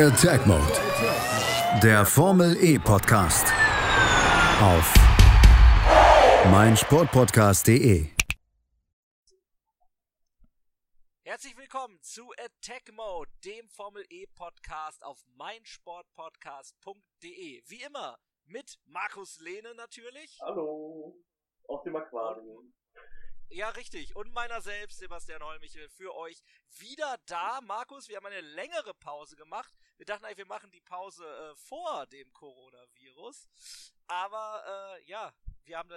Attack Mode. Der Formel E Podcast. Auf meinsportpodcast.de. Herzlich willkommen zu Attack Mode, dem Formel E Podcast auf meinsportpodcast.de. Wie immer mit Markus Lehne natürlich. Hallo. Aus dem Aquarium. Ja, richtig. Und meiner selbst, Sebastian Holmichel, für euch wieder da. Markus, wir haben eine längere Pause gemacht. Wir dachten eigentlich, wir machen die Pause äh, vor dem Coronavirus. Aber äh, ja, wir haben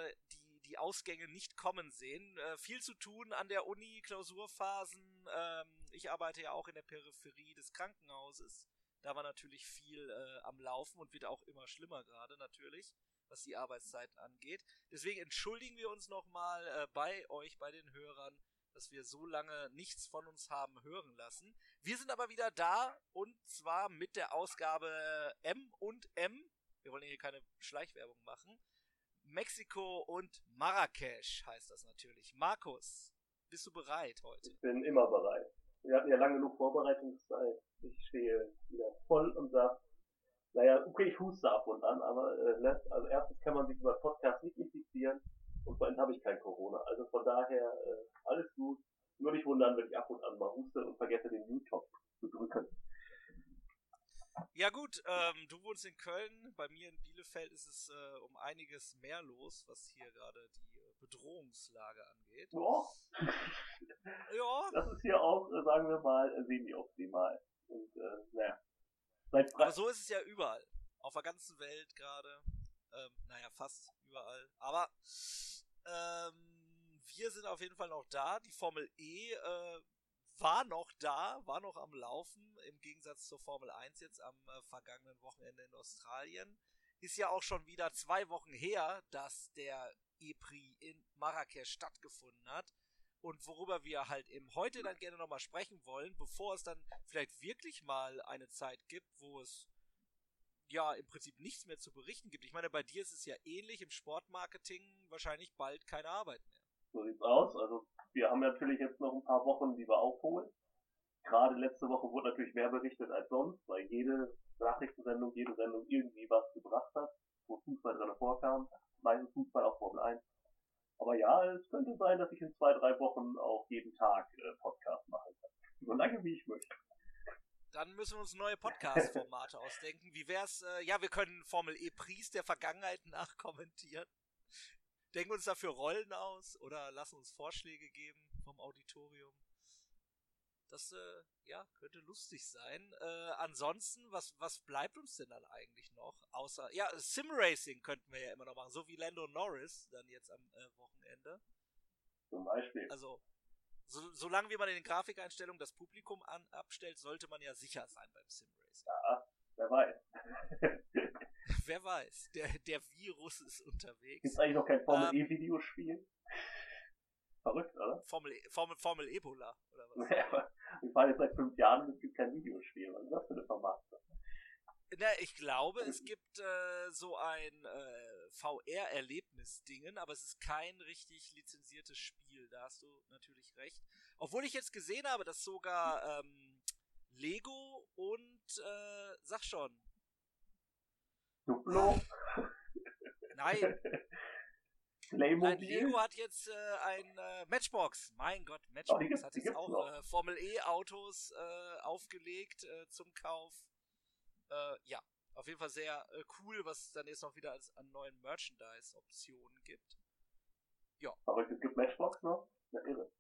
die, die Ausgänge nicht kommen sehen. Äh, viel zu tun an der Uni, Klausurphasen. Ähm, ich arbeite ja auch in der Peripherie des Krankenhauses. Da war natürlich viel äh, am Laufen und wird auch immer schlimmer gerade natürlich was die Arbeitszeiten angeht. Deswegen entschuldigen wir uns nochmal äh, bei euch, bei den Hörern, dass wir so lange nichts von uns haben hören lassen. Wir sind aber wieder da und zwar mit der Ausgabe M und M. Wir wollen hier keine Schleichwerbung machen. Mexiko und Marrakesch heißt das natürlich. Markus, bist du bereit heute? Ich bin immer bereit. Wir hatten ja lange genug Vorbereitungszeit. Ich stehe wieder voll und saft naja, okay, ich huste ab und an, aber äh, ne? also erstens kann man sich über Podcast nicht infizieren und vor allem habe ich kein Corona. Also von daher äh, alles gut. Nur nicht wundern, wenn ich ab und an mal huste und vergesse den YouTube zu drücken. Ja gut, ähm, du wohnst in Köln, bei mir in Bielefeld ist es äh, um einiges mehr los, was hier gerade die Bedrohungslage angeht. Ja. ja. Das ist hier auch, sagen wir mal, semi-optimal. Und äh, naja, aber so ist es ja überall. Auf der ganzen Welt gerade. Ähm, naja, fast überall. Aber ähm, wir sind auf jeden Fall noch da. Die Formel E äh, war noch da, war noch am Laufen, im Gegensatz zur Formel 1 jetzt am äh, vergangenen Wochenende in Australien. Ist ja auch schon wieder zwei Wochen her, dass der E-Prix in Marrakesch stattgefunden hat und worüber wir halt eben heute dann gerne nochmal sprechen wollen, bevor es dann vielleicht wirklich mal eine Zeit gibt, wo es ja im Prinzip nichts mehr zu berichten gibt. Ich meine, bei dir ist es ja ähnlich im Sportmarketing wahrscheinlich bald keine Arbeit mehr. So sieht's aus. Also wir haben natürlich jetzt noch ein paar Wochen, die wir aufholen. Gerade letzte Woche wurde natürlich mehr berichtet als sonst, weil jede Nachrichtensendung, jede Sendung irgendwie was gebracht hat, wo Fußball drin vorkam. Meistens Fußball auf Formel 1. Aber ja, es könnte sein, dass ich in zwei, drei Wochen auch jeden Tag äh, Podcast machen kann. So lange wie ich möchte. Dann müssen wir uns neue Podcast-Formate ausdenken. Wie wär's, äh, ja, wir können Formel E Pries der Vergangenheit nachkommentieren. Denken uns dafür Rollen aus oder lassen uns Vorschläge geben vom Auditorium. Das äh, ja, könnte lustig sein. Äh, ansonsten, was, was bleibt uns denn dann eigentlich noch? Außer, ja, Simracing könnten wir ja immer noch machen, so wie Lando Norris dann jetzt am äh, Wochenende. Zum Beispiel. Also, so, solange wie man in den Grafikeinstellungen das Publikum an, abstellt, sollte man ja sicher sein beim Simracing. Ja, wer weiß. wer weiß, der, der Virus ist unterwegs. Gibt eigentlich noch kein Formel-E-Videospiel? Verrückt, oder? Formel, e, Formel, Formel Ebola, oder was? wir fahren jetzt seit fünf Jahren und es gibt kein Videospiel. Was ist das für eine Vermarktung? Na, ich glaube, es gibt äh, so ein äh, VR-Erlebnis-Dingen, aber es ist kein richtig lizenziertes Spiel. Da hast du natürlich recht. Obwohl ich jetzt gesehen habe, dass sogar ähm, Lego und äh, sag schon. Duplo? Nein. Playmobil. Nein, Lego hat jetzt äh, ein äh, Matchbox. Mein Gott, Matchbox oh, hat jetzt auch äh, Formel E Autos äh, aufgelegt äh, zum Kauf. Äh, ja, auf jeden Fall sehr cool, was es dann jetzt noch wieder als an neuen Merchandise-Optionen gibt. Ja. Aber es gibt Matchbox noch? Ja, irre.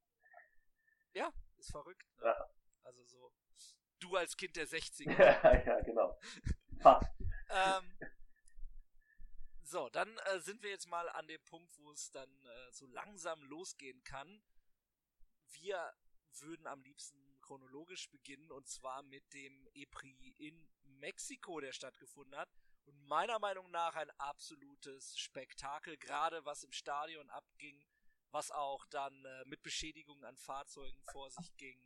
Ja, ist verrückt. Ne? Ja. Also so. Du als Kind der 60er. ja, genau. Ähm, so, dann äh, sind wir jetzt mal an dem Punkt, wo es dann äh, so langsam losgehen kann. Wir würden am liebsten chronologisch beginnen und zwar mit dem EPRI in Mexiko, der stattgefunden hat. Und meiner Meinung nach ein absolutes Spektakel, gerade was im Stadion abging, was auch dann äh, mit Beschädigungen an Fahrzeugen vor sich ging,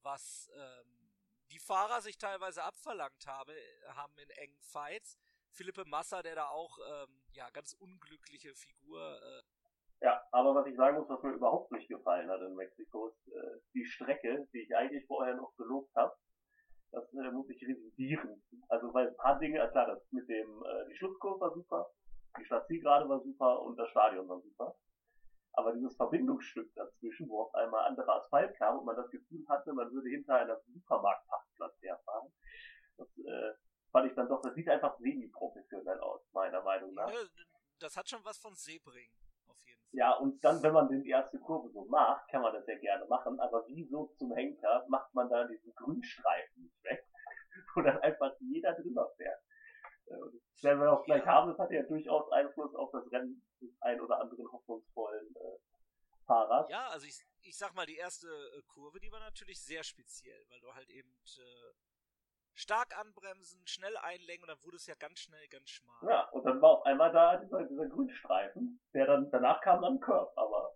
was ähm, die Fahrer sich teilweise abverlangt habe, haben in engen Fights. Philippe Massa, der da auch ähm, ja ganz unglückliche Figur. Äh ja, aber was ich sagen muss, was mir überhaupt nicht gefallen hat in Mexiko, ist äh, die Strecke, die ich eigentlich vorher noch gelobt habe. Das äh, muss ich revidieren. paar Dinge, klar, das mit dem, äh, die Schlusskurve war super, die Stadtzielgerade war super und das Stadion war super. Aber dieses Verbindungsstück dazwischen, wo auf einmal anderer Asphalt kam und man das Gefühl hatte, man würde hinter einer Supermarktparkplatz herfahren, das äh, fand ich dann doch, das sieht einfach semi-professionell aus, meiner Meinung nach. Ja, das hat schon was von Sebring, auf jeden Fall. Ja, und dann, wenn man die erste Kurve so macht, kann man das ja gerne machen, aber wieso zum Henker macht man da diesen Grünstreifen nicht weg, wo dann einfach jeder drüber fährt? Äh, das werden wir auch gleich ja. haben, das hat ja durchaus Einfluss auf das Rennen des ein oder anderen hoffnungsvollen äh, Fahrers. Ja, also ich, ich sag mal, die erste äh, Kurve, die war natürlich sehr speziell, weil du halt eben äh, stark anbremsen, schnell einlenken und dann wurde es ja ganz schnell ganz schmal. Ja, und dann war auf einmal da dieser, dieser Grünstreifen, der dann, danach kam dann Curb, aber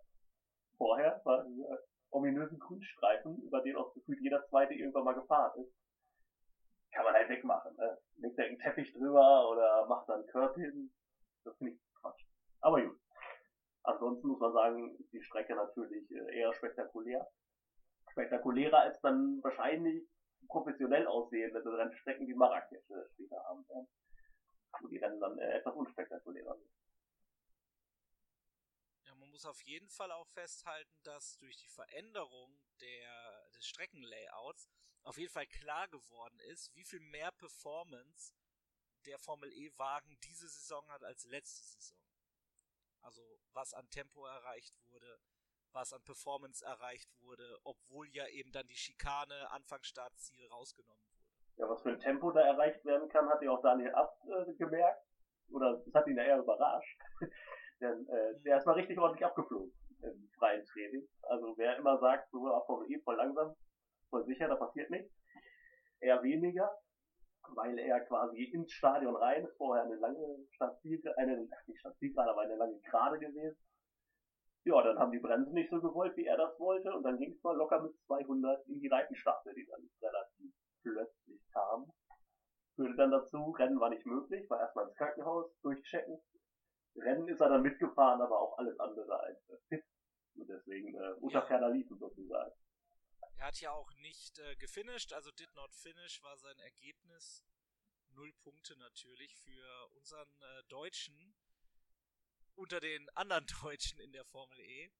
vorher war dieser ominösen Grünstreifen, über den auch gefühlt jeder zweite irgendwann mal gefahren ist. Kann man halt wegmachen, ne? Legt da einen Teppich drüber oder macht dann Curb hin. Das finde ich Quatsch. Aber gut. Ansonsten muss man sagen, ist die Strecke natürlich äh, eher spektakulär. Spektakulärer als dann wahrscheinlich professionell aussehende Rennstrecken wie Marrakesch äh, später haben werden. Wo die Rennen dann äh, etwas unspektakulärer sind. Ja, man muss auf jeden Fall auch festhalten, dass durch die Veränderung der, des Streckenlayouts auf jeden Fall klar geworden ist, wie viel mehr Performance der Formel E-Wagen diese Saison hat als letzte Saison. Also was an Tempo erreicht wurde, was an Performance erreicht wurde, obwohl ja eben dann die Schikane Anfang Startziel rausgenommen wurde. Ja, was für ein Tempo da erreicht werden kann, hat ja auch Daniel Abt äh, gemerkt. Oder es hat ihn ja eher überrascht. Denn äh, mhm. der ist mal richtig ordentlich abgeflogen im freien Training. Also wer immer sagt, so auf Formel E voll langsam, voll sicher, da passiert nichts. Eher weniger, weil er quasi ins Stadion rein, ist vorher eine lange Stadtziel, eine, nicht Stadtziel aber eine lange Gerade gewesen ja, dann haben die Bremsen nicht so gewollt, wie er das wollte, und dann ging es mal locker mit 200 in die Reitenstaffel, die dann relativ plötzlich kam. Führte dann dazu, Rennen war nicht möglich, war erstmal ins Krankenhaus, durchchecken. Rennen ist er dann mitgefahren, aber auch alles andere als fit. Und deswegen äh, unter ferner liefen sozusagen. Er hat ja auch nicht äh, gefinisht, also did not finish war sein Ergebnis. Null Punkte natürlich für unseren äh, Deutschen unter den anderen Deutschen in der Formel E.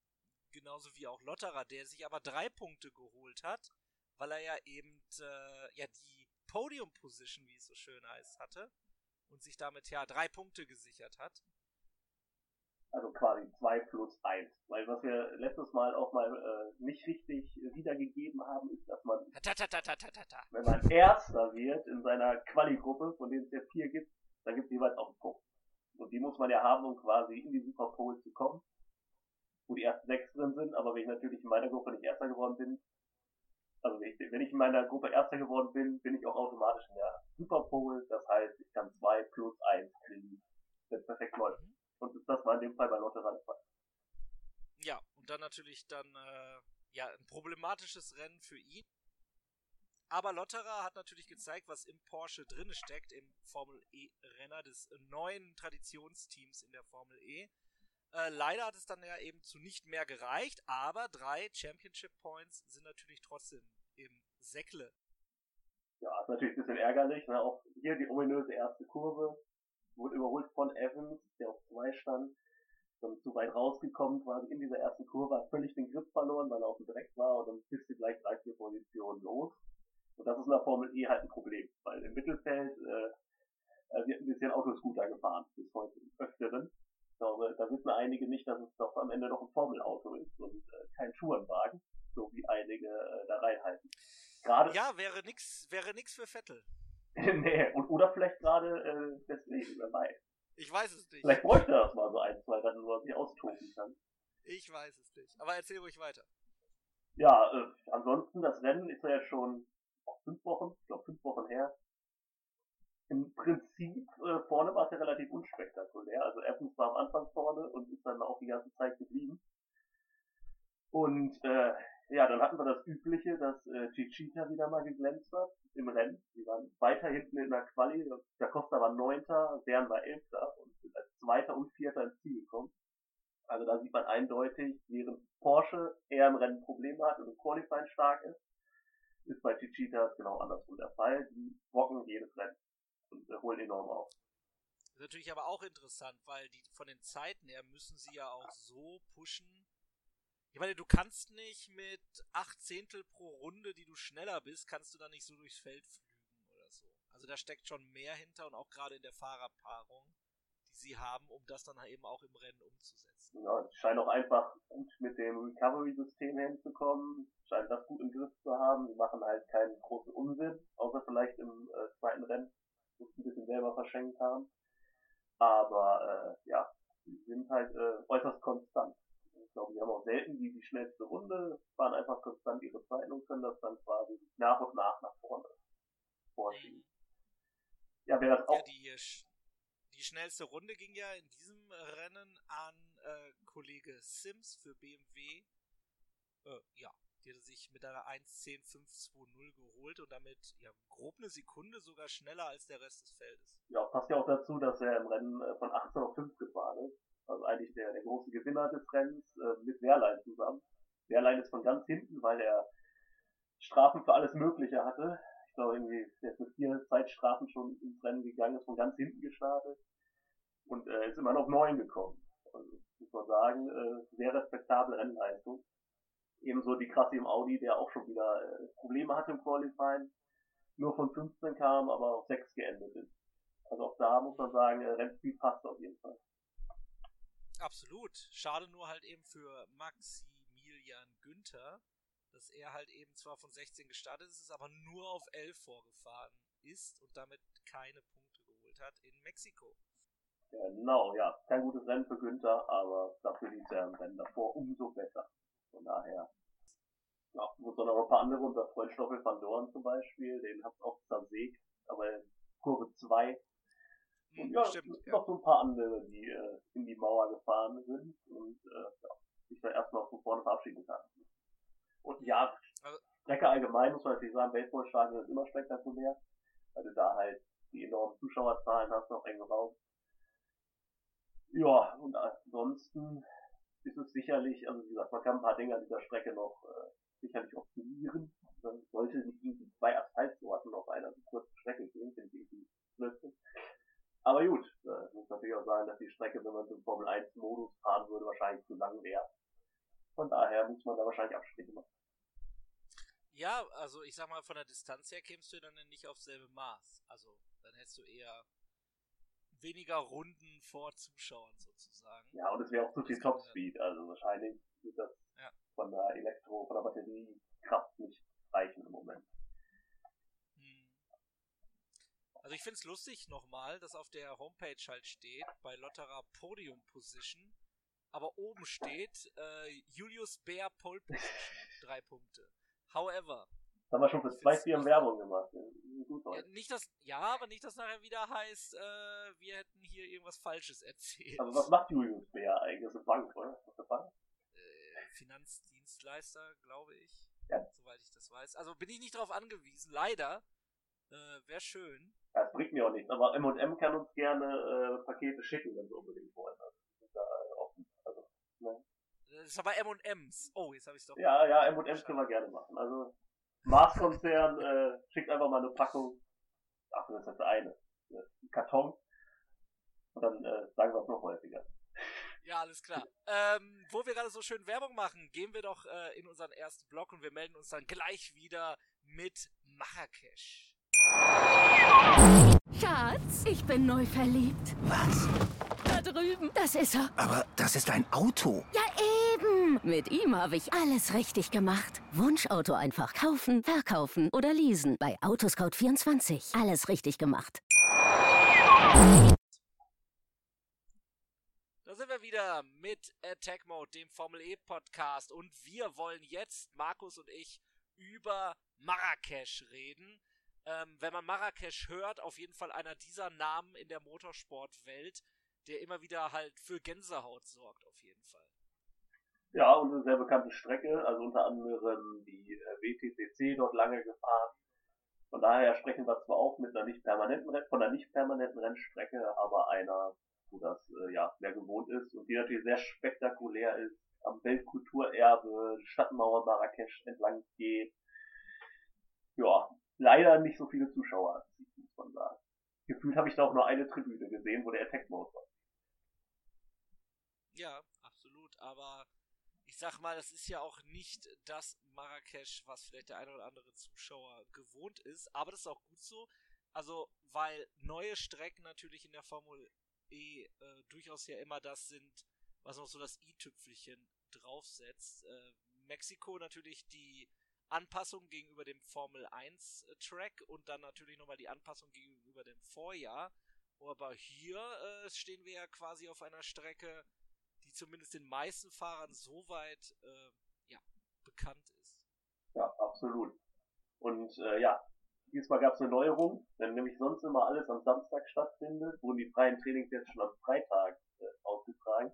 Genauso wie auch Lotterer, der sich aber drei Punkte geholt hat, weil er ja eben äh, ja die Podium Position, wie es so schön heißt, hatte und sich damit ja drei Punkte gesichert hat. Also quasi zwei plus eins. Weil was wir letztes Mal auch mal äh, nicht richtig wiedergegeben haben, ist, dass man, wenn man Erster wird in seiner Quali-Gruppe, von denen es ja vier gibt, dann gibt es jeweils auch einen Punkt. Und die muss man ja haben, um quasi in die Super Bowl zu kommen. Wo die ersten sechs drin sind, aber wenn ich natürlich in meiner Gruppe nicht Erster geworden bin, also wenn ich, in meiner Gruppe Erster geworden bin, bin ich auch automatisch in der Super Bowl. Das heißt, ich kann zwei plus eins kriegen, wenn es perfekt läuft. Und das war in dem Fall bei Lotterer der. Ja, und dann natürlich dann äh, ja ein problematisches Rennen für ihn. Aber Lotterer hat natürlich gezeigt, was im Porsche drinne steckt, im Formel E-Renner des neuen Traditionsteams in der Formel E. Äh, leider hat es dann ja eben zu nicht mehr gereicht, aber drei Championship Points sind natürlich trotzdem im Säckle. Ja, ist natürlich ein bisschen ärgerlich. Ne? Auch hier die ominöse erste Kurve wurde überholt von Evans, der auf zwei stand. Dann zu weit rausgekommen, quasi in dieser ersten Kurve, hat völlig den Grip verloren, weil er auf dem Dreck war und dann bist du gleich drei, vier Positionen los. Und das ist in der Formel E halt ein Problem, weil im Mittelfeld äh, äh wird ein bisschen Autoscooter gefahren, bis heute öfteren. Ich glaube, da wissen einige nicht, dass es doch am Ende noch ein Formelauto ist und äh, kein Tourenwagen, so wie einige äh, da reinhalten. Gerade ja, wäre nix, wäre nix für Vettel. nee, und, oder vielleicht gerade äh, deswegen, wer weiß. Ich weiß es nicht. Vielleicht bräuchte er das mal so ein, zwei Rennen, wo er sich austoben kann. Ich weiß es nicht. Aber erzähl ruhig weiter. Ja, äh, ansonsten, das Rennen ist ja schon fünf Wochen, ich glaube fünf Wochen her. Im Prinzip äh, vorne war es ja relativ unspektakulär. Also Evans war am Anfang vorne und ist dann auch die ganze Zeit geblieben. Und äh, ja, dann hatten wir das Übliche, dass äh, Chichita wieder mal geglänzt hat im Rennen. Die waren weiter hinten in der Quali. Der Costa war Neunter, Bern war Elfter und sind als Zweiter und Vierter ins Ziel gekommen. Also da sieht man eindeutig, während Porsche eher im Rennen Probleme hat und im Qualifying stark ist, ist bei Chichitas genau andersrum der Fall. Die rocken jedes Rennen. und äh, holen enorm auf. Das ist natürlich aber auch interessant, weil die von den Zeiten her müssen sie ja auch so pushen. Ich meine, du kannst nicht mit acht Zehntel pro Runde, die du schneller bist, kannst du da nicht so durchs Feld flügen oder so. Also da steckt schon mehr hinter und auch gerade in der Fahrerpaarung, die sie haben, um das dann eben auch im Rennen umzusetzen. Ja, es scheint auch einfach gut mit dem Recovery-System hinzukommen, scheint das gut im Griff zu haben. Die machen halt keinen großen Unsinn, außer vielleicht im äh, zweiten Rennen, wo sie ein bisschen selber verschenkt haben. Aber äh, ja, die sind halt äh, äußerst konstant. Ich glaube, die haben auch selten die, die schnellste Runde, waren einfach konstant ihre Zeiten und können das dann quasi nach und nach nach vorne vorschieben. Ja, wer das auch. Ja, die, die schnellste Runde ging ja in diesem Rennen an äh, Kollege Sims für BMW. Äh, ja, die hat sich mit einer 1.10.520 geholt und damit ja grob eine Sekunde sogar schneller als der Rest des Feldes. Ja, passt ja auch dazu, dass er im Rennen äh, von 18 auf 5 gefahren ist. Also eigentlich der, der große Gewinner des Rennens äh, mit Wehrlein zusammen. Wehrlein ist von ganz hinten, weil er Strafen für alles Mögliche hatte. Ich glaube irgendwie, der ist mit vier Zeitstrafen schon ins Rennen gegangen, ist von ganz hinten gestartet und äh, ist immer noch neun gekommen. Also muss man sagen, äh, sehr respektable Rennleistung. Ebenso die Krasse im Audi, der auch schon wieder äh, Probleme hatte im Qualifying. Nur von 15 kam, aber auf 6 geendet ist. Also auch da muss man sagen, äh, Rennspeed passt auf jeden Fall. Absolut. Schade nur halt eben für Maximilian Günther, dass er halt eben zwar von 16 gestartet ist, aber nur auf 11 vorgefahren ist und damit keine Punkte geholt hat in Mexiko. Genau, ja. Kein gutes Rennen für Günther, aber dafür lief er im Rennen davor umso besser. Von daher, ja, dann noch ein paar andere, unser Freund Stoffel van Dorn zum Beispiel, den hat's auch zersägt, aber in Kurve 2. Und hm, ja, Stimmt, noch so ein paar andere, die äh, in die Mauer gefahren sind und äh, ja, sich da erstmal von vorne verabschieden kann. Und ja, also, Strecke allgemein muss man natürlich sagen, Baseballstadion ist immer spektakulär, weil du da halt die enormen Zuschauerzahlen hast, noch eng Raum. Ja, und ansonsten ist es sicherlich, also wie gesagt, man kann ein paar Dinge an dieser Strecke noch äh, sicherlich optimieren. Dann sollte nicht irgendwie zwei Asphaltsorten auf einer so kurzen Strecke gehen, finde ich irgendwie blödsinn. Aber gut, äh, muss natürlich auch sagen, dass die Strecke, wenn man so im Formel 1 Modus fahren würde, wahrscheinlich zu lang wäre. Von daher muss man da wahrscheinlich Abstriche machen. Ja, also ich sag mal, von der Distanz her kämst du dann nicht aufs selbe Maß. Also dann hättest du eher weniger Runden vor Zuschauern sozusagen. Ja, und es wäre auch zu viel Topspeed, also wahrscheinlich wird das ja. von der Elektro, von der Batteriekraft nicht reichen im Moment. Hm. Also ich finde es lustig nochmal, dass auf der Homepage halt steht, bei Lotterer Podium Position, aber oben steht äh, Julius Bär Pole Position, drei Punkte. However, haben wir schon für zwei Firmen Werbung gemacht. Ja, nicht das, ja, aber nicht, dass nachher wieder heißt, äh, wir hätten hier irgendwas Falsches erzählt. Also was macht Julius Bär eigentlich? Das ist eine Bank, oder? Was ist eine Bank? Äh, Finanzdienstleister, glaube ich. Ja. Soweit ich das weiß. Also bin ich nicht darauf angewiesen, leider. Äh, Wäre schön. Ja, das bringt mir auch nichts, aber M&M kann uns gerne äh, Pakete schicken, wenn sie unbedingt wollen. Also, sind da offen. Also, ne? Das ist aber M&M's. Oh, jetzt habe ich es doch. Ja, ja, M&M's können wir gerne machen. Also Mars-Konzern äh, schickt einfach mal eine Packung, ach, das ist das eine, ein Karton. Und dann äh, sagen wir es noch häufiger. Ja, alles klar. Ähm, wo wir gerade so schön Werbung machen, gehen wir doch äh, in unseren ersten Blog und wir melden uns dann gleich wieder mit Marrakesch. Schatz, ich bin neu verliebt. Was? Da drüben. Das ist er. Aber das ist ein Auto. Ja, eben. Mit ihm habe ich alles richtig gemacht. Wunschauto einfach kaufen, verkaufen oder leasen. Bei Autoscout24. Alles richtig gemacht. Da sind wir wieder mit Attack Mode, dem Formel E Podcast. Und wir wollen jetzt, Markus und ich, über Marrakesch reden. Ähm, wenn man Marrakesch hört, auf jeden Fall einer dieser Namen in der Motorsportwelt, der immer wieder halt für Gänsehaut sorgt, auf jeden Fall. Ja, und eine sehr bekannte Strecke, also unter anderem die äh, WTCC dort lange gefahren. Von daher sprechen wir zwar auch mit einer nicht permanenten, von einer nicht permanenten Rennstrecke, aber einer, wo das äh, ja mehr gewohnt ist und die natürlich sehr spektakulär ist, am Weltkulturerbe, Stadtmauer Marrakesch entlang geht. Ja, leider nicht so viele Zuschauer, muss man sagen gefühlt habe ich da auch nur eine Tribüne gesehen, wo der Attack Mode war. Ja, absolut. Aber sag mal, das ist ja auch nicht das Marrakesch, was vielleicht der eine oder andere Zuschauer gewohnt ist. Aber das ist auch gut so. Also, weil neue Strecken natürlich in der Formel E äh, durchaus ja immer das sind, was noch so das i-Tüpfelchen draufsetzt. Äh, Mexiko natürlich die Anpassung gegenüber dem Formel 1 äh, Track und dann natürlich nochmal die Anpassung gegenüber dem Vorjahr. Aber hier äh, stehen wir ja quasi auf einer Strecke, die zumindest den meisten Fahrern so weit äh, ja, bekannt ist. Ja, absolut. Und äh, ja, diesmal gab es eine Neuerung, wenn nämlich sonst immer alles am Samstag stattfindet, wurden die freien Trainings jetzt schon am Freitag äh, ausgetragen.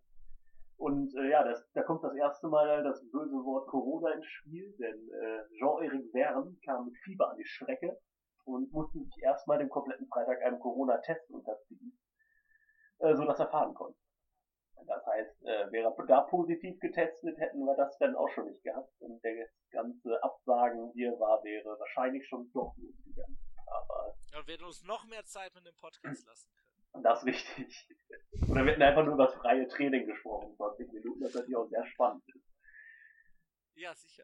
Und äh, ja, das, da kommt das erste Mal das böse Wort Corona ins Spiel, denn äh, Jean-Éric Verne kam mit Fieber an die Strecke und musste sich erstmal den kompletten Freitag einem Corona-Test unterziehen, äh, sodass er fahren konnte. Das heißt, äh, wäre da positiv getestet, hätten wir das dann auch schon nicht gehabt. Und der ganze Absagen hier war, wäre wahrscheinlich schon doch losgegangen. Aber. Ja, wir hätten uns noch mehr Zeit mit dem Podcast lassen können. Das ist richtig. Oder wir hätten einfach nur über das freie Training gesprochen, 20 Minuten, das natürlich auch sehr spannend ist. Ja, sicher.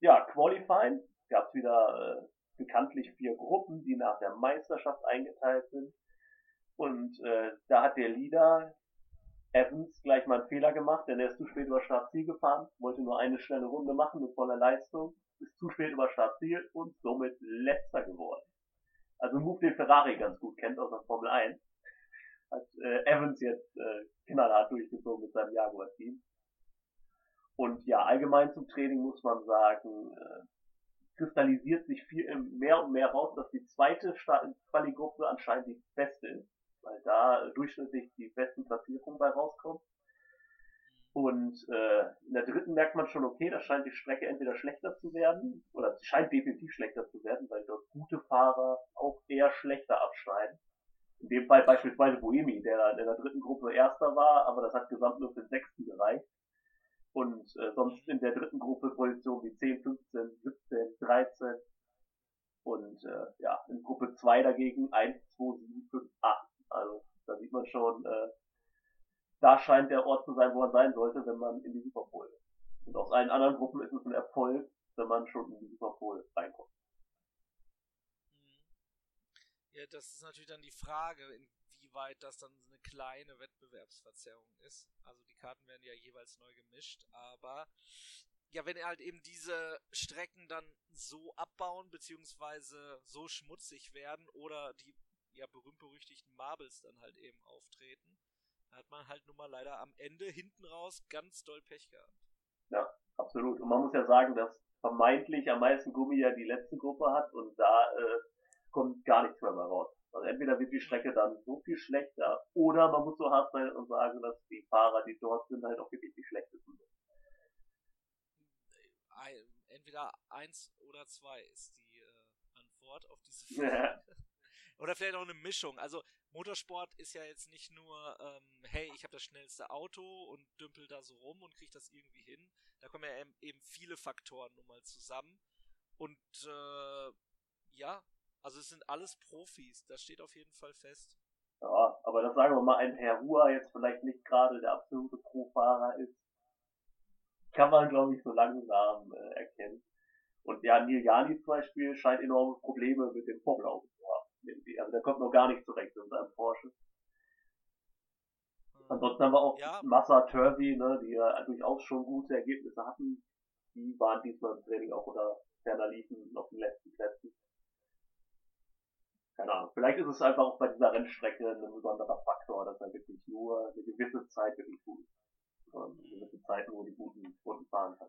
Ja, Qualifying gab es wieder äh, bekanntlich vier Gruppen, die nach der Meisterschaft eingeteilt sind. Und äh, da hat der Leader Evans gleich mal einen Fehler gemacht, denn er ist zu spät über Startziel gefahren, wollte nur eine schnelle Runde machen mit voller Leistung, ist zu spät über Startziel und somit letzter geworden. Also ein Move, den Ferrari ganz gut kennt aus der Formel 1. Hat äh, Evans jetzt äh, knallhart durchgezogen mit seinem Jaguar-Team. Und ja, allgemein zum Training muss man sagen, äh, kristallisiert sich viel mehr und mehr raus, dass die zweite Quali-Gruppe anscheinend die beste ist weil da durchschnittlich die besten Platzierungen bei rauskommen. Und äh, in der dritten merkt man schon, okay, da scheint die Strecke entweder schlechter zu werden, oder sie scheint definitiv schlechter zu werden, weil dort gute Fahrer auch eher schlechter abschneiden. In dem Fall beispielsweise Boemi, der in der dritten Gruppe Erster war, aber das hat gesamt nur für den Sechsten gereicht. Und äh, sonst in der dritten Gruppe Positionen wie 10, 15, 17, 13. Und äh, ja, in Gruppe 2 dagegen 1, 2, 7, 5, 8. Also da sieht man schon, äh, da scheint der Ort zu sein, wo man sein sollte, wenn man in die Superpole ist. Und aus allen anderen Gruppen ist es ein Erfolg, wenn man schon in die Superpole reinkommt. Mhm. Ja, das ist natürlich dann die Frage, inwieweit das dann eine kleine Wettbewerbsverzerrung ist. Also die Karten werden ja jeweils neu gemischt, aber ja, wenn halt eben diese Strecken dann so abbauen, beziehungsweise so schmutzig werden oder die ja berühmt-berüchtigten Marbles dann halt eben auftreten. Da hat man halt nun mal leider am Ende hinten raus ganz doll Pech gehabt. Ja, absolut. Und man muss ja sagen, dass vermeintlich am meisten Gummi ja die letzte Gruppe hat und da äh, kommt gar nichts mehr, mehr raus. Also entweder wird die Strecke dann so viel schlechter oder man muss so hart sein und sagen, dass die Fahrer, die dort sind, halt auch wirklich die schlechtesten sind. Entweder eins oder zwei ist die äh, Antwort auf diese Frage. Oder vielleicht auch eine Mischung. Also Motorsport ist ja jetzt nicht nur, ähm, hey, ich habe das schnellste Auto und dümpel da so rum und kriege das irgendwie hin. Da kommen ja eben viele Faktoren nun mal zusammen. Und äh, ja, also es sind alles Profis, das steht auf jeden Fall fest. Ja, aber das sagen wir mal, ein Herr Hua jetzt vielleicht nicht gerade der absolute Profahrer ist, kann man glaube ich so langsam äh, erkennen. Und ja, Neil Jani zum Beispiel scheint enorme Probleme mit dem haben irgendwie. Also der kommt noch gar nicht zurecht in seinem Porsche. Hm. Ansonsten haben wir auch ja. Massa Turvey, ne, die ja durchaus schon gute Ergebnisse hatten. Die waren diesmal im Training auch unter ferner liefen auf den letzten Plätzen. Keine Ahnung. Vielleicht ist es einfach auch bei dieser Rennstrecke ein besonderer Faktor, dass er wirklich nur eine gewisse Zeit wirklich gut eine gewisse Zeit nur die guten Runden fahren kann.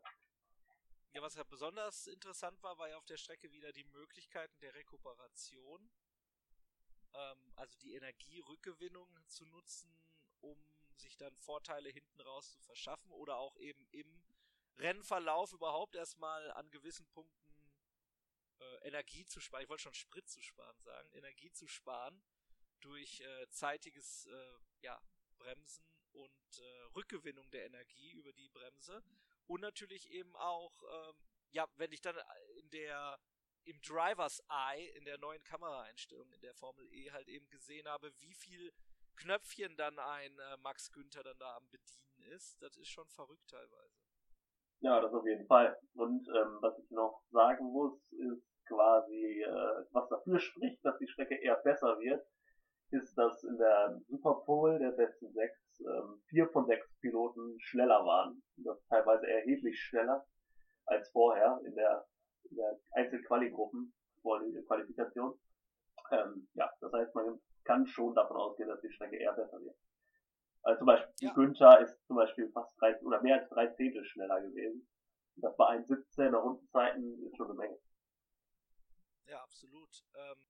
Ja, was ja besonders interessant war, war ja auf der Strecke wieder die Möglichkeiten der Rekuperation ähm, also die Energierückgewinnung zu nutzen, um sich dann Vorteile hinten raus zu verschaffen oder auch eben im Rennverlauf überhaupt erstmal an gewissen Punkten äh, Energie zu sparen. Ich wollte schon Sprit zu sparen sagen, Energie zu sparen durch äh, zeitiges äh, ja, Bremsen und äh, Rückgewinnung der Energie über die Bremse und natürlich eben auch, ähm, ja, wenn ich dann in der im Drivers Eye in der neuen Kameraeinstellung in der Formel E halt eben gesehen habe, wie viel Knöpfchen dann ein äh, Max Günther dann da am Bedienen ist. Das ist schon verrückt teilweise. Ja, das auf jeden Fall. Und ähm, was ich noch sagen muss, ist quasi, äh, was dafür spricht, dass die Strecke eher besser wird, ist, dass in der Superpole der besten sechs ähm, vier von sechs Piloten schneller waren. Das teilweise erheblich schneller als vorher in der, in der Einzelquali-Gruppen Qualifikation. Ähm, ja, das heißt, man kann schon davon ausgehen, dass die Strecke eher besser wird. Also zum Beispiel ja. Günther ist zum Beispiel fast drei oder mehr als drei Zehntel schneller gewesen. Das bei 1,17er Rundenzeiten ist schon eine Menge. Ja, absolut. Ähm,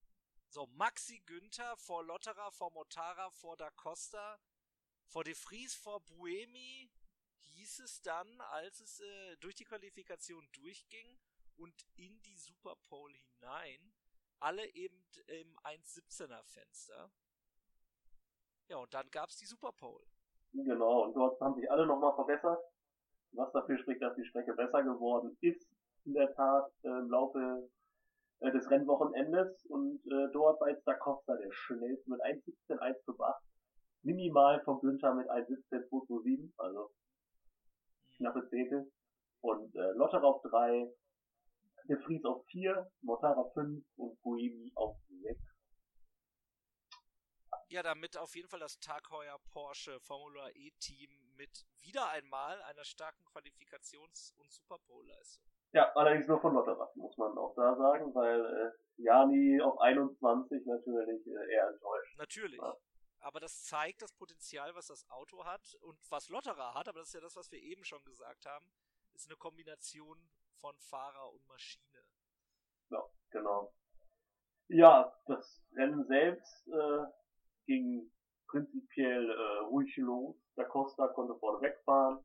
so, Maxi Günther vor Lotterer, vor Motara, vor Da Costa, vor De Vries, vor Buemi hieß es dann, als es äh, durch die Qualifikation durchging und in die Superpole hinein, alle eben im 1,17er Fenster. Ja, und dann gab's die Superpole. Genau, und dort haben sich alle nochmal verbessert, was dafür spricht, dass die Strecke besser geworden ist, in der Tat, äh, im Laufe äh, des Rennwochenendes. Und äh, dort war jetzt Da Costa der schnellste mit 1,17, 1,8. Minimal vom Günther mit 1,17, 2,27, also knappe Zehntel. Und äh, Lotter auf 3, De Vries auf 4, Mortara 5 und Buemi auf 6. Ja, damit auf jeden Fall das Tag heuer Porsche Formula E Team mit wieder einmal einer starken Qualifikations- und Superpole-Leistung. Ja, allerdings nur von Lotterer, muss man auch da sagen, weil äh, Jani auf 21 natürlich äh, eher enttäuscht. Natürlich. Ja. Aber das zeigt das Potenzial, was das Auto hat und was Lotterer hat, aber das ist ja das, was wir eben schon gesagt haben, ist eine Kombination von Fahrer und Maschine. Ja, genau. Ja, das Rennen selbst äh, ging prinzipiell äh, ruhig los. Da Costa konnte vorne wegfahren.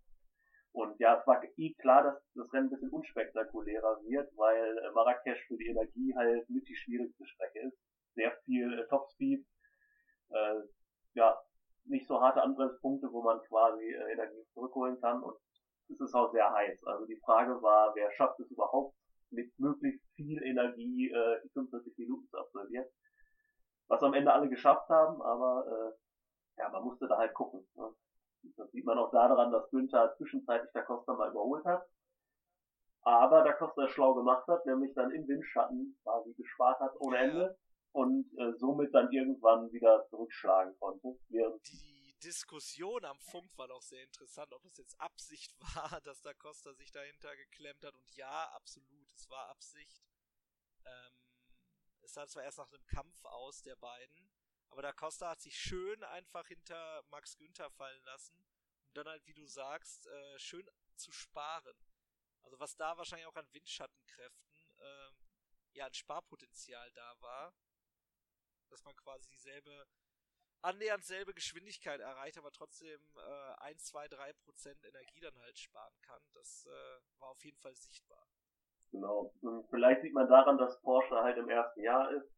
Und ja, es war eh klar, dass das Rennen ein bisschen unspektakulärer wird, weil äh, Marrakesch für die Energie halt mit die schwierigste Strecke ist. Sehr viel äh, Topspeed, äh, ja, nicht so harte Anbremspunkte, wo man quasi äh, Energie zurückholen kann und es ist auch sehr heiß. Also die Frage war, wer schafft es überhaupt mit möglichst viel Energie äh, die 45 Minuten zu absolvieren was am Ende alle geschafft haben, aber äh, ja, man musste da halt gucken. Ne? Das sieht man auch daran, dass Günther zwischenzeitlich Da Costa mal überholt hat. Aber Da Costa es schlau gemacht hat, nämlich dann im Windschatten quasi gespart hat ohne Ende und äh, somit dann irgendwann wieder zurückschlagen konnte. Die Diskussion am Funk war doch sehr interessant, ob es jetzt Absicht war, dass Da Costa sich dahinter geklemmt hat. Und ja, absolut, es war Absicht. Ähm, es sah zwar erst nach einem Kampf aus der beiden, aber da Costa hat sich schön einfach hinter Max Günther fallen lassen, um dann halt, wie du sagst, äh, schön zu sparen. Also was da wahrscheinlich auch an Windschattenkräften, äh, ja, ein Sparpotenzial da war, dass man quasi dieselbe, annähernd selbe Geschwindigkeit erreicht, aber trotzdem äh, 1, 2, 3 Prozent Energie dann halt sparen kann. Das äh, war auf jeden Fall sichtbar. Genau. Und vielleicht sieht man daran, dass Porsche halt im ersten Jahr ist,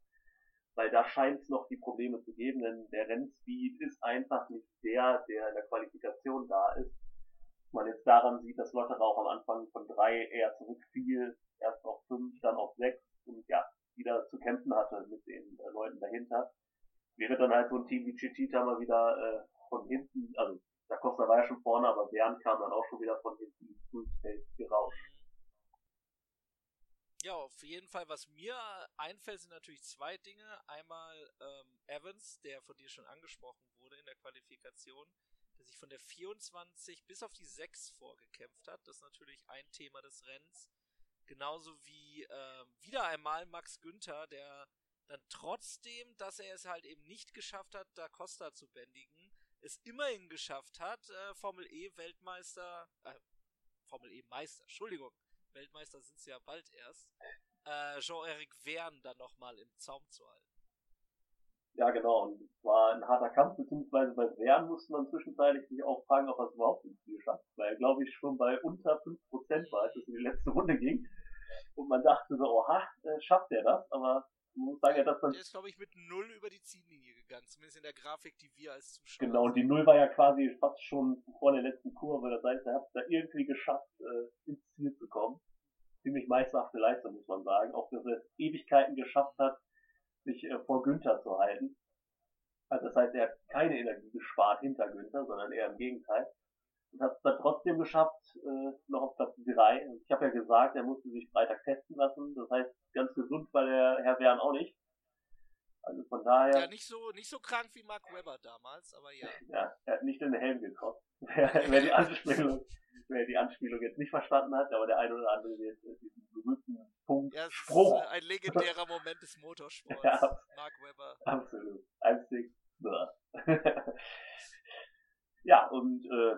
weil da scheint es noch die Probleme zu geben, denn der Rennspeed ist einfach nicht der, der in der Qualifikation da ist. Man jetzt daran sieht, dass Lotterer auch am Anfang von drei eher zurückfiel, erst auf fünf, dann auf sechs und ja, wieder zu kämpfen hatte mit den äh, Leuten dahinter. Wäre dann halt so ein Team wie Chitita mal wieder äh, von hinten, also da Costa war ja schon vorne, aber Bernd kam dann auch schon wieder von hinten ins Feld gerauscht. Ja, auf jeden Fall, was mir einfällt, sind natürlich zwei Dinge. Einmal ähm, Evans, der von dir schon angesprochen wurde in der Qualifikation, der sich von der 24 bis auf die 6 vorgekämpft hat. Das ist natürlich ein Thema des Rennens. Genauso wie äh, wieder einmal Max Günther, der dann trotzdem, dass er es halt eben nicht geschafft hat, Da Costa zu bändigen, es immerhin geschafft hat, äh, Formel E Weltmeister, äh, Formel E Meister, Entschuldigung, Weltmeister sind sie ja bald erst, äh, Jean-Eric Verne dann nochmal im Zaum zu halten. Ja, genau. Und es war ein harter Kampf, beziehungsweise bei Verne musste man zwischenzeitlich sich auch fragen, ob er es überhaupt ins Ziel schafft, weil er, glaube ich, schon bei unter 5% war, als es in die letzte Runde ging. Und man dachte so, oha, äh, schafft er das? Aber man muss sagen, er das dann... Der ist, glaube ich, mit Null über die Ziellinie gegangen, zumindest in der Grafik, die wir als Zuschauer Genau, und die Null war ja quasi fast schon vor der letzten Kurve. Das heißt, er hat es da irgendwie geschafft, äh, ins Ziel zu kommen. ziemlich meisterhafte Leistung, muss man sagen. Auch dass er es Ewigkeiten geschafft hat, sich äh, vor Günther zu halten. Also das heißt, er hat keine Energie gespart hinter Günther, sondern eher im Gegenteil. Und hat es dann trotzdem geschafft, äh, noch auf Platz 3. Ich habe ja gesagt, er musste sich Freitag testen lassen. Das heißt, ganz gesund war der Herr Wern auch nicht. Also von daher. Ja, nicht so, nicht so krank wie Mark Webber damals, aber ja. Ja, er hat nicht in den Helm gekostet. wer, wer, die Anspielung, wer die Anspielung jetzt nicht verstanden hat, aber der eine oder andere wird diesen berühmten Punkt Ja, es Spruch. ist ein legendärer Moment des Motorsports. Ja. Mark Webber. Absolut. Einzig. ja, und äh,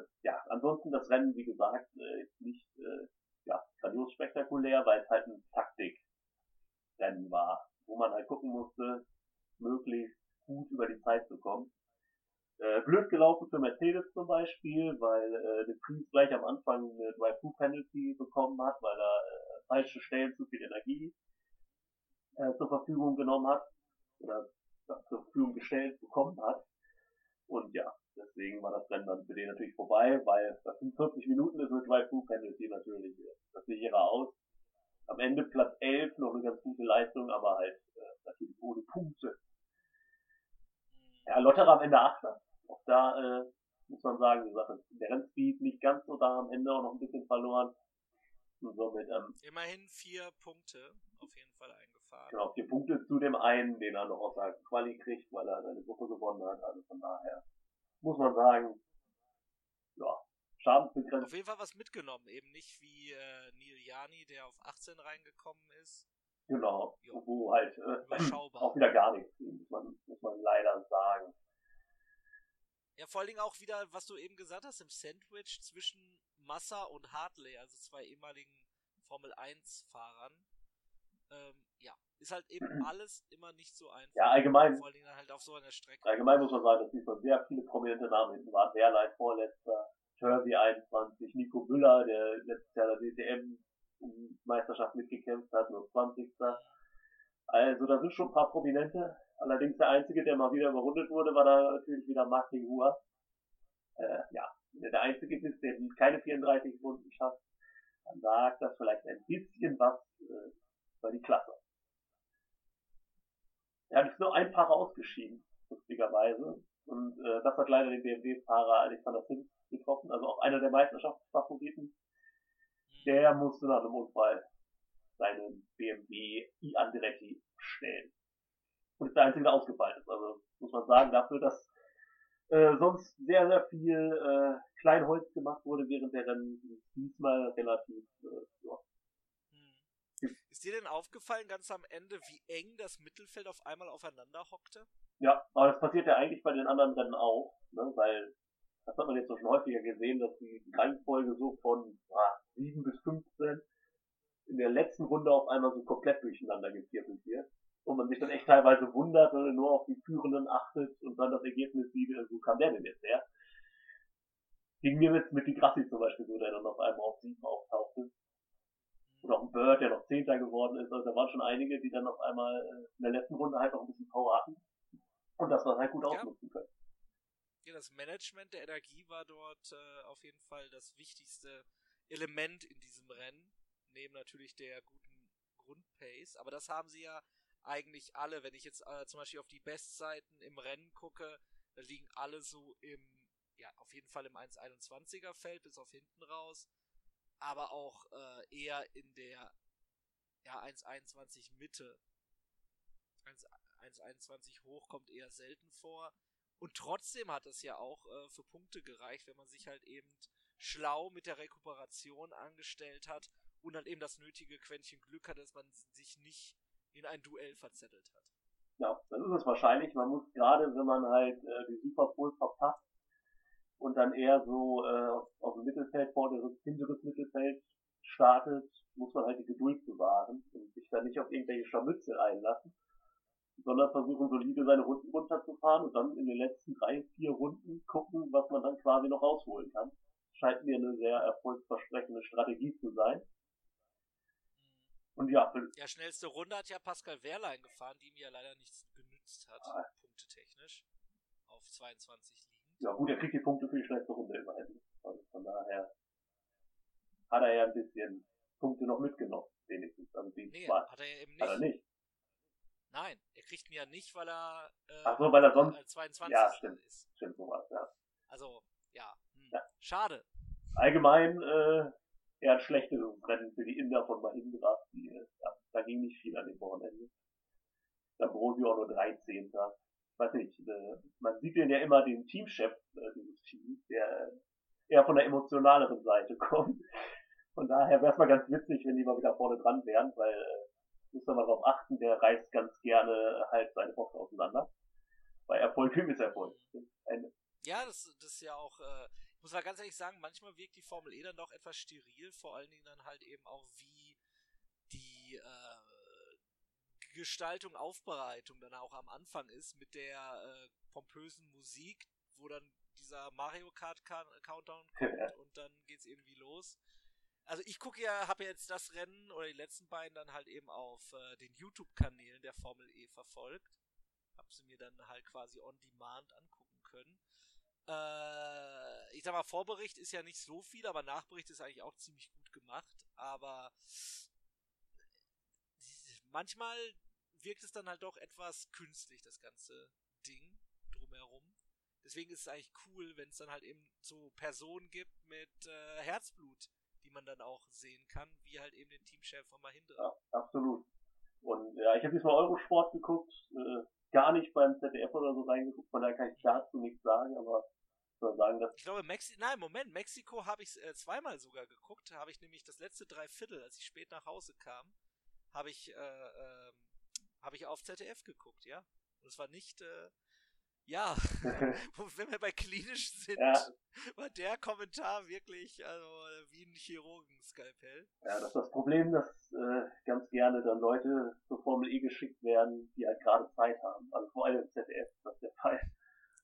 ansonsten das Rennen, wie gesagt, äh, nicht äh, ja, grandios spektakulär, weil es halt ein Taktikrennen war, wo man halt gucken musste, möglichst gut über die Zeit zu kommen. Äh, blöd gelaufen für Mercedes zum Beispiel, weil äh, De Vries gleich am Anfang eine Drive-Through-Penalty bekommen hat, weil er äh, falsche Stellen zu viel Energie äh, zur Verfügung genommen hat oder ja, zur Verfügung gestellt bekommen hat. Und ja, deswegen war das Rennen dann für den natürlich vorbei, weil bei 45 Minuten ist eine Drive-Through-Penalty natürlich äh, das sichere aus. Am Ende Platz 11, noch eine ganz gute Leistung, aber halt äh, natürlich ohne Punkte. Ja, Lotterer am Ende Achter. Auch da äh, muss man sagen, die Sache, der Rennspeed nicht ganz so da am Ende auch noch ein bisschen verloren. Und somit, ähm, Immerhin vier Punkte auf jeden Fall eingefahren. genau, vier Punkte zu dem einen, den er noch aus der Quali kriegt, weil er seine Gruppe gewonnen hat. Also von daher muss man sagen, ja, schadensbegrenzt. Auf jeden Fall was mitgenommen, eben nicht wie äh, Neil Jani, der auf 18 reingekommen ist. Genau, Jo. wo halt äh, auch wieder gar nichts muss man, muss man leider sagen. Ja, vor allen Dingen auch wieder, was du eben gesagt hast, im Sandwich zwischen Massa und Hartley, also zwei ehemaligen Formel 1-Fahrern. Ähm, ja, ist halt eben alles immer nicht so einfach. Ja, allgemein, Vor allen Dingen halt auf so einer Strecke. allgemein muss man sagen, dass diesmal sehr viele prominente Namen hinten waren. Wehrlein vorletzter, Turvey 21, Nico Müller, der letztes Jahr der DTM um Meisterschaft mitgekämpft hat, nur 20. Also da sind schon ein paar Prominente. Allerdings der einzige, der mal wieder überrundet wurde, war da natürlich wieder Martin Hua. Äh, ja, er der einzige ist, der keine 34 Runden schafft, dann sagt das vielleicht ein bisschen was äh, über die Klasse. Er hat nur ein Paar ausgeschieden, lustigerweise. Und äh, das hat leider den BMW-Fahrer Alexander Sims getroffen, also auch einer der Meisterschaftsfavoriten. Der musste nach einem Unfall seinen BMW i Andretti stellen. Und ist der einzige, der ausgefallen ist. Also muss man sagen, dafür, dass äh, sonst sehr, sehr viel äh, Kleinholz gemacht wurde während der Rennen, diesmal relativ äh, ja. Ist dir denn aufgefallen, ganz am Ende, wie eng das Mittelfeld auf einmal aufeinander hockte? Ja, aber das passiert ja eigentlich bei den anderen Rennen auch, ne, weil das hat man jetzt schon häufiger gesehen, dass die Reihenfolge so von ah, 7 bis 15 in der letzten Runde auf einmal so komplett durcheinander geviertelt wird. Und man sich dann echt teilweise wundert, wenn man nur auf die Führenden achtet und dann das Ergebnis sieht, äh, wo kam der denn jetzt her? Ging mir jetzt mit die Grassi zum Beispiel so, der dann auf einmal auf 7 auftauchte. Oder auch ein Bird, der noch Zehnter geworden ist. Also da waren schon einige, die dann auf einmal äh, in der letzten Runde halt noch ein bisschen Power hatten. Und das dann halt gut Ja. ausnutzen können. Ja, das Management der Energie war dort äh, auf jeden Fall das wichtigste Element in diesem Rennen, neben natürlich der guten Grundpace. Aber das haben sie ja eigentlich alle. Wenn ich jetzt äh, zum Beispiel auf die Bestzeiten im Rennen gucke, da liegen alle so im, ja, auf jeden Fall im 1,21er Feld bis auf hinten raus, aber auch äh, eher in der ja, 1,21 Mitte. 1 1,21 hoch kommt eher selten vor. Und trotzdem hat es ja auch äh, für Punkte gereicht, wenn man sich halt eben schlau mit der Rekuperation angestellt hat und dann eben das nötige Quäntchen Glück hat, dass man sich nicht in ein Duell verzettelt hat. Ja, das ist es wahrscheinlich. Man muss gerade, wenn man halt äh, die Superpol verpasst und dann eher so äh, aus, aus dem Mittelfeld, vorderes, hinteres Mittelfeld startet, muss man halt die Geduld bewahren und sich da nicht auf irgendwelche Scharmützel einlassen, sondern versuchen solide seine Runden runterzufahren und dann in den letzten drei, vier Runden gucken, was man dann quasi noch rausholen kann. Scheint mir eine sehr erfolgsversprechende Strategie zu sein. Und ja, Ja, schnellste Runde hat ja Pascal Wehrlein gefahren, die ihm ja leider nichts genützt hat, Ah. punktetechnisch. Auf 22 liegend. Ja gut, er kriegt die Punkte für die schnellste Runde immerhin. Also von daher hat er ja ein bisschen Punkte noch mitgenommen, wenigstens. Also die Nee, zwei. hat er ja eben Hat er nicht. nicht. Nein, er kriegt ihn ja nicht, weil er äh, Ach so, weil er sonst- äh, 22 Ja, stimmt. ist. Stimmt sowas, ja. Also, ja. Hm. Ja. Schade. Allgemein, äh, eher ein schlechtes Rennen für die Inder von Mahindra. Die, äh, ja, da ging nicht viel an dem Wochenende. Ambrosio auch nur 13. Weiß nicht, äh, man sieht den ja immer den Teamchef äh, dieses Teams, der eher von der emotionaleren Seite kommt. Von daher wäre es mal ganz witzig, wenn die mal wieder vorne dran wären, weil äh, muss man mal darauf achten, der reißt ganz gerne halt seine Box auseinander. Weil Erfolg ist Erfolg. Ein, Ja, das, das ist ja auch, äh, ich muss mal ganz ehrlich sagen, manchmal wirkt die Formel E dann doch etwas steril, vor allen Dingen dann halt eben auch wie die äh, Gestaltung, Aufbereitung dann auch am Anfang ist mit der äh, pompösen Musik, wo dann dieser Mario Kart Ka- Countdown kommt und dann geht's irgendwie los. Also ich gucke ja, habe jetzt das Rennen oder die letzten beiden dann halt eben auf äh, den YouTube-Kanälen der Formel E verfolgt. Hab sie mir dann halt quasi on demand angucken können. Äh, ich sag mal, Vorbericht ist ja nicht so viel, aber Nachbericht ist eigentlich auch ziemlich gut gemacht. Aber manchmal wirkt es dann halt doch etwas künstlich, das ganze Ding drumherum. Deswegen ist es eigentlich cool, wenn es dann halt eben so Personen gibt mit äh, Herzblut, die man dann auch sehen kann, wie halt eben den Teamchef von Mahindra. Ja, absolut. Und ja, ich habe diesmal Eurosport geguckt, äh, gar nicht beim ZDF oder so reingeguckt, von daher kann ich dazu nichts sagen, aber ich soll sagen, dass Ich glaube, Mexi nein, Moment, Mexiko habe ich äh, zweimal sogar geguckt. Habe ich nämlich das letzte Dreiviertel, als ich spät nach Hause kam, habe ich, äh, ähm, habe ich auf ZDF geguckt, ja. Und es war nicht, äh, ja, wenn wir bei klinisch sind, Ja. war der Kommentar wirklich, also äh, wie ein Chirurgenskalpell. ja, das ist das Problem, dass äh, ganz gerne dann Leute zur Formel E geschickt werden, die halt gerade Zeit haben. Also vor allem im ZDF ist das der Fall.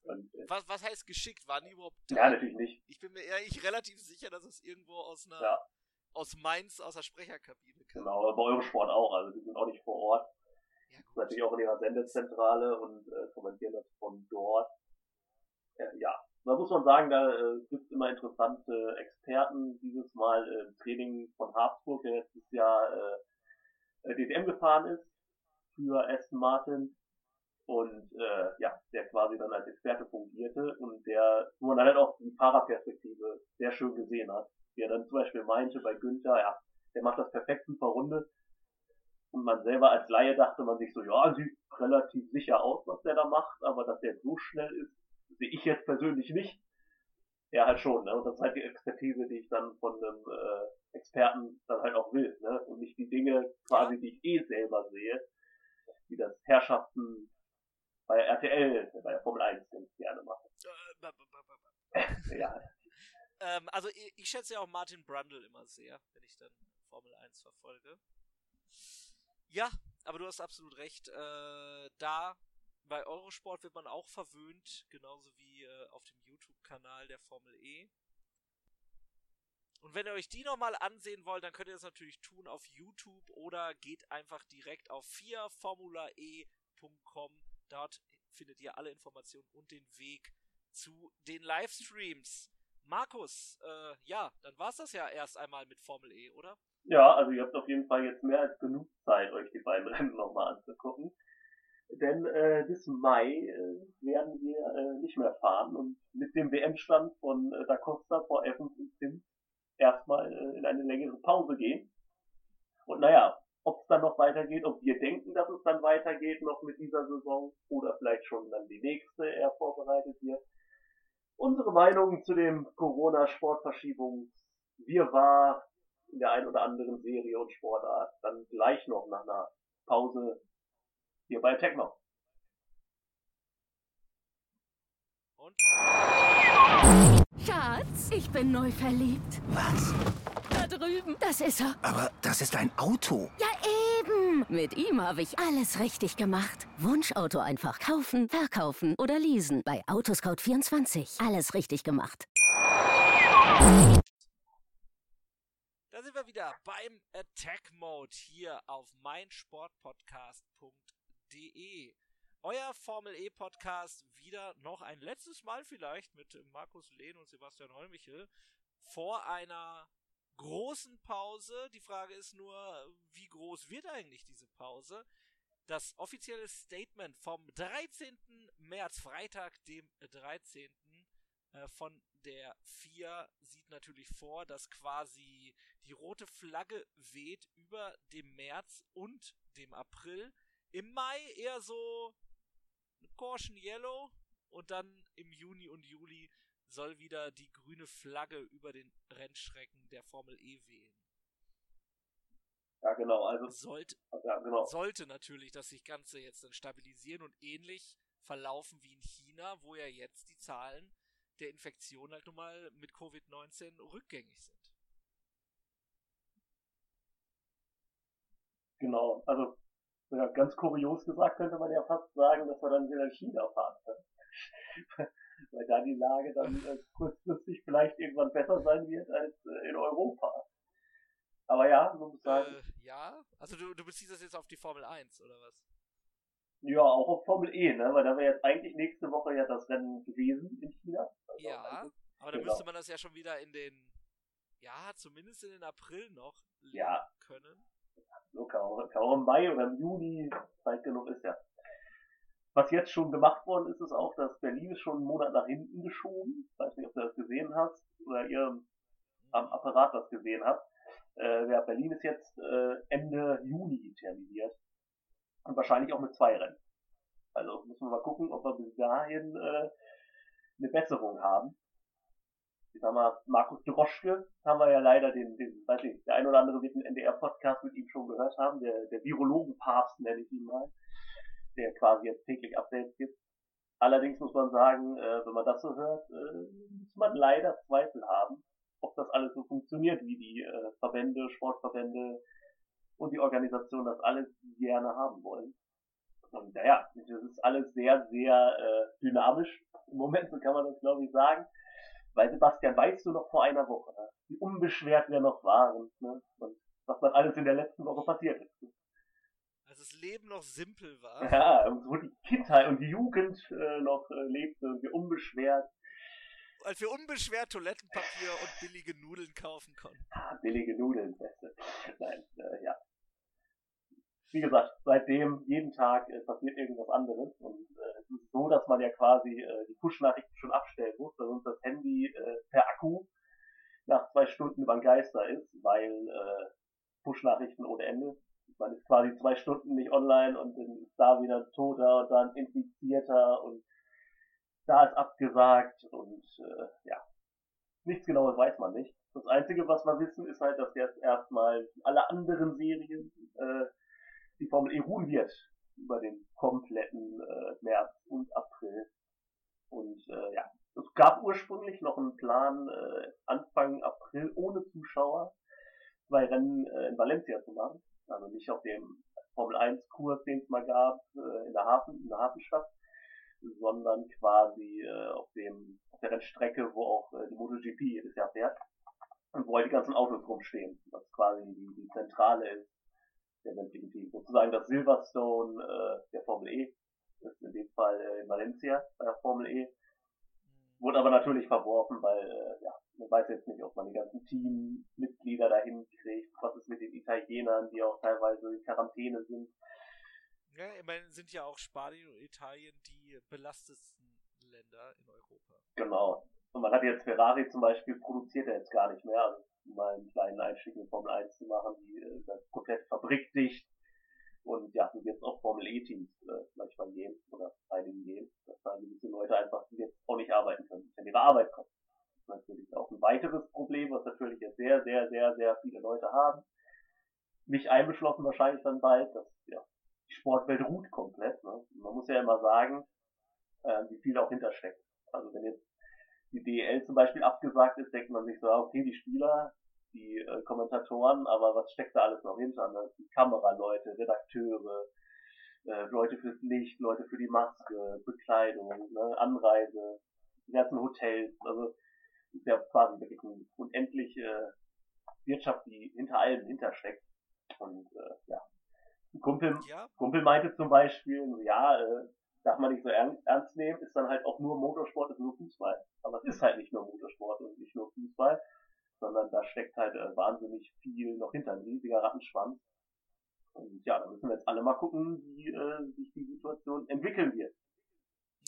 Und äh, Was, was heißt geschickt? Waren die überhaupt da? ja, natürlich nicht. Ich bin mir ehrlich relativ sicher, dass es irgendwo aus einer, Ja. Aus Mainz, aus der Sprecherkabine kam. Genau, bei Eurosport auch, also die sind auch nicht vor Ort. Ja, gut. natürlich auch in ihrer Sendezentrale und äh, kommentieren das von dort. Äh, ja, da muss man sagen, da äh, gibt es immer interessante Experten. Dieses Mal äh, im Training von Habsburg, der letztes Jahr äh, DTM gefahren ist für Aston Martin und äh, ja, der quasi dann als Experte fungierte und der, wo man dann halt auch die Fahrerperspektive sehr schön gesehen hat. Wie er dann zum Beispiel meinte bei Günther, ja, der macht das perfekt super Runde, und man selber als Laie dachte man sich so, ja, sieht relativ sicher aus, was der da macht, aber dass der so schnell ist, sehe ich jetzt persönlich nicht. Ja, halt schon, ne? Und das ist halt die Expertise, die ich dann von einem äh, Experten dann halt auch will, ne? Und nicht die Dinge quasi, die ich eh selber sehe, wie das Herrschaften bei RTL, bei der Formel 1 ganz gerne machen. Äh. Ja, Ähm, also ich, ich schätze ja auch Martin Brundle immer sehr, wenn ich dann Formel 1 verfolge. Ja, aber du hast absolut recht. Äh, da bei Eurosport wird man auch verwöhnt, genauso wie äh, auf dem YouTube-Kanal der Formel E. Und wenn ihr euch die nochmal ansehen wollt, dann könnt ihr das natürlich tun auf YouTube oder geht einfach direkt auf 4formulae.com. Dort findet ihr alle Informationen und den Weg zu den Livestreams. Markus, äh, ja, dann war's das ja erst einmal mit Formel E, oder? Ja, also ihr habt auf jeden Fall jetzt mehr als genug Zeit, euch die beiden Rennen nochmal anzugucken. Denn äh, bis Mai äh, werden wir äh, nicht mehr fahren und mit dem WM-Stand von äh, Da Costa vor Evans und Sims erstmal äh, in eine längere Pause gehen. Und naja, ob es dann noch weitergeht, ob wir denken, dass es dann weitergeht noch mit dieser Saison oder vielleicht schon dann die nächste eher vorbereitet wird. Unsere Meinung zu dem Corona-Sportverschiebungs wir war in der einen oder anderen Serie und Sportart dann gleich noch nach einer Pause hier bei Techno. Und? Schatz, ich bin neu verliebt. Was? Da drüben. Das ist er. Aber das ist ein Auto. Ja, Mit ihm habe ich alles richtig gemacht. Wunschauto einfach kaufen, verkaufen oder leasen. Bei Autoscout24. Alles richtig gemacht. Da sind wir wieder beim Attack Mode hier auf meinsportpodcast.de. Euer Formel E Podcast wieder noch ein letztes Mal vielleicht mit Markus Lehn und Sebastian Holmichel vor einer großen Pause. Die Frage ist nur, wie groß wird eigentlich diese Pause? Das offizielle Statement vom 13. März, Freitag, dem 13. Äh, von der 4 sieht natürlich vor, dass quasi die rote Flagge weht über dem März und dem April. Im Mai eher so Caution Yellow und dann im Juni und Juli soll wieder die grüne Flagge über den Rennstrecken der Formel E wehen. Ja, genau, also. Sollte, ja, genau. sollte natürlich das sich Ganze jetzt dann stabilisieren und ähnlich verlaufen wie in China, wo ja jetzt die Zahlen der Infektion halt nun mal mit Covid-19 rückgängig sind. Genau, also ja, ganz kurios gesagt könnte man ja fast sagen, dass wir dann wieder in China fahren können. Weil da die Lage dann äh, kurzfristig vielleicht irgendwann besser sein wird als äh, in Europa. Aber ja, man muss sagen. Äh, ja, also du, du beziehst das jetzt auf die Formel 1 oder was? Ja, auch auf Formel E, ne? Weil da wäre jetzt eigentlich nächste Woche ja das Rennen gewesen in China. Also ja, aber dann genau. müsste man das ja schon wieder in den, ja, zumindest in den April noch ja. können. So kann auch, kann auch im Mai oder im Juni Zeit genug ist ja. Was jetzt schon gemacht worden ist, ist auch, dass Berlin ist schon einen Monat nach hinten geschoben. Ich weiß nicht, ob du das gesehen hast oder ihr am Apparat das gesehen habt. Äh, ja, Berlin ist jetzt äh, Ende Juni terminiert. Und wahrscheinlich auch mit zwei Rennen. Also müssen wir mal gucken, ob wir bis dahin äh, eine Besserung haben. Ich sag mal, Markus Droschke haben wir ja leider den, den weiß ich, der ein oder andere wird den NDR-Podcast mit ihm schon gehört haben, der, der Virologenpapst nenne ich ihn mal, der quasi jetzt täglich Updates gibt. Allerdings muss man sagen, äh, wenn man das so hört, äh, muss man leider Zweifel haben, ob das alles so funktioniert, wie die äh, Verbände, Sportverbände, und die Organisation das alles gerne haben wollen. Und naja, das ist alles sehr, sehr äh, dynamisch. Im Moment, so kann man das glaube ich sagen. Weil Sebastian, weißt du noch vor einer Woche, ne? wie unbeschwert wir noch waren ne? und was dann alles in der letzten Woche passiert ist. Als das Leben noch simpel war. Ja, und wo die Kindheit und die Jugend äh, noch äh, lebte und wir unbeschwert als wir unbeschwert Toilettenpapier und billige Nudeln kaufen konnten. Ah, billige Nudeln, beste. Nein, äh, ja. Wie gesagt, seitdem jeden Tag äh, passiert irgendwas anderes und äh, es ist so, dass man ja quasi äh, die Push-Nachrichten schon abstellen muss, dass uns das Handy per Akku nach zwei Stunden über den Geister ist, weil Push-Nachrichten ohne Ende. Man ist quasi zwei Stunden nicht online und dann ist da wieder Toter und dann Infizierter und da ist abgesagt und äh, ja, nichts genaues weiß man nicht. Das Einzige, was wir wissen, ist halt, dass jetzt erstmal alle anderen Serien äh, die Formel E ruhen wird über den kompletten äh, März und April. Und äh, ja, es gab ursprünglich noch einen Plan, äh, Anfang April ohne Zuschauer zwei Rennen äh, in Valencia zu machen. Also nicht auf dem Formel 1 Kurs, den es mal gab, äh, in der Hafen, in der Hafenstadt, sondern quasi äh, auf dem auf der Rennstrecke, wo auch äh, die MotoGP jedes Jahr fährt und wo halt die ganzen Autos rumstehen, was quasi die, die Zentrale ist der sämtlichen Teams. Sozusagen das Silverstone äh, der Formel E, ist in dem Fall in Valencia bei der Formel E. Wurde aber natürlich verworfen, weil äh, ja, man weiß jetzt nicht, ob man die ganzen Teammitglieder dahin kriegt, was ist mit den Italienern, die auch teilweise in Quarantäne sind. Ja, ich meine, sind ja auch Spanien und Italien die belastetsten Länder in Europa. Genau. Und man hat jetzt Ferrari zum Beispiel, produziert er jetzt gar nicht mehr, also mal einen kleinen Einstieg in Formel 1 zu machen, die äh, komplett fabrikdicht. Und ja, so es auch Formel E-Teams äh, manchmal gehen oder einigen gehen, dass da gewisse Leute einfach jetzt auch nicht arbeiten können, wenn ihre Arbeit kommt. Das ist natürlich auch ein weiteres Problem, was natürlich jetzt sehr, sehr, sehr, sehr viele Leute haben. Mich einbeschlossen wahrscheinlich dann bald, dass ja, die Sportwelt ruht komplett. Ne? Man muss ja immer sagen, äh, wie viel auch hintersteckt. Also wenn jetzt die DEL zum Beispiel abgesagt ist, denkt man sich so, okay, die Spieler, die äh, Kommentatoren, aber was steckt da alles noch hinter? Ne? Die Kameraleute, Redakteure, äh, Leute fürs Licht, Leute für die Maske, Bekleidung, ne? Anreise, die ganzen Hotels, also ist ja quasi wirklich eine unendliche Wirtschaft, die hinter allem hintersteckt. Und äh, ja, ein Kumpel, ja. Kumpel meinte zum Beispiel, ja, äh, darf man nicht so ernst nehmen, ist dann halt auch nur Motorsport, ist nur Fußball. Aber es ist halt nicht nur Motorsport und nicht nur Fußball, sondern da steckt halt äh, wahnsinnig viel noch hinter, ein riesiger Rattenschwanz. Und ja, da müssen wir jetzt alle mal gucken, wie äh, sich die Situation entwickeln wird.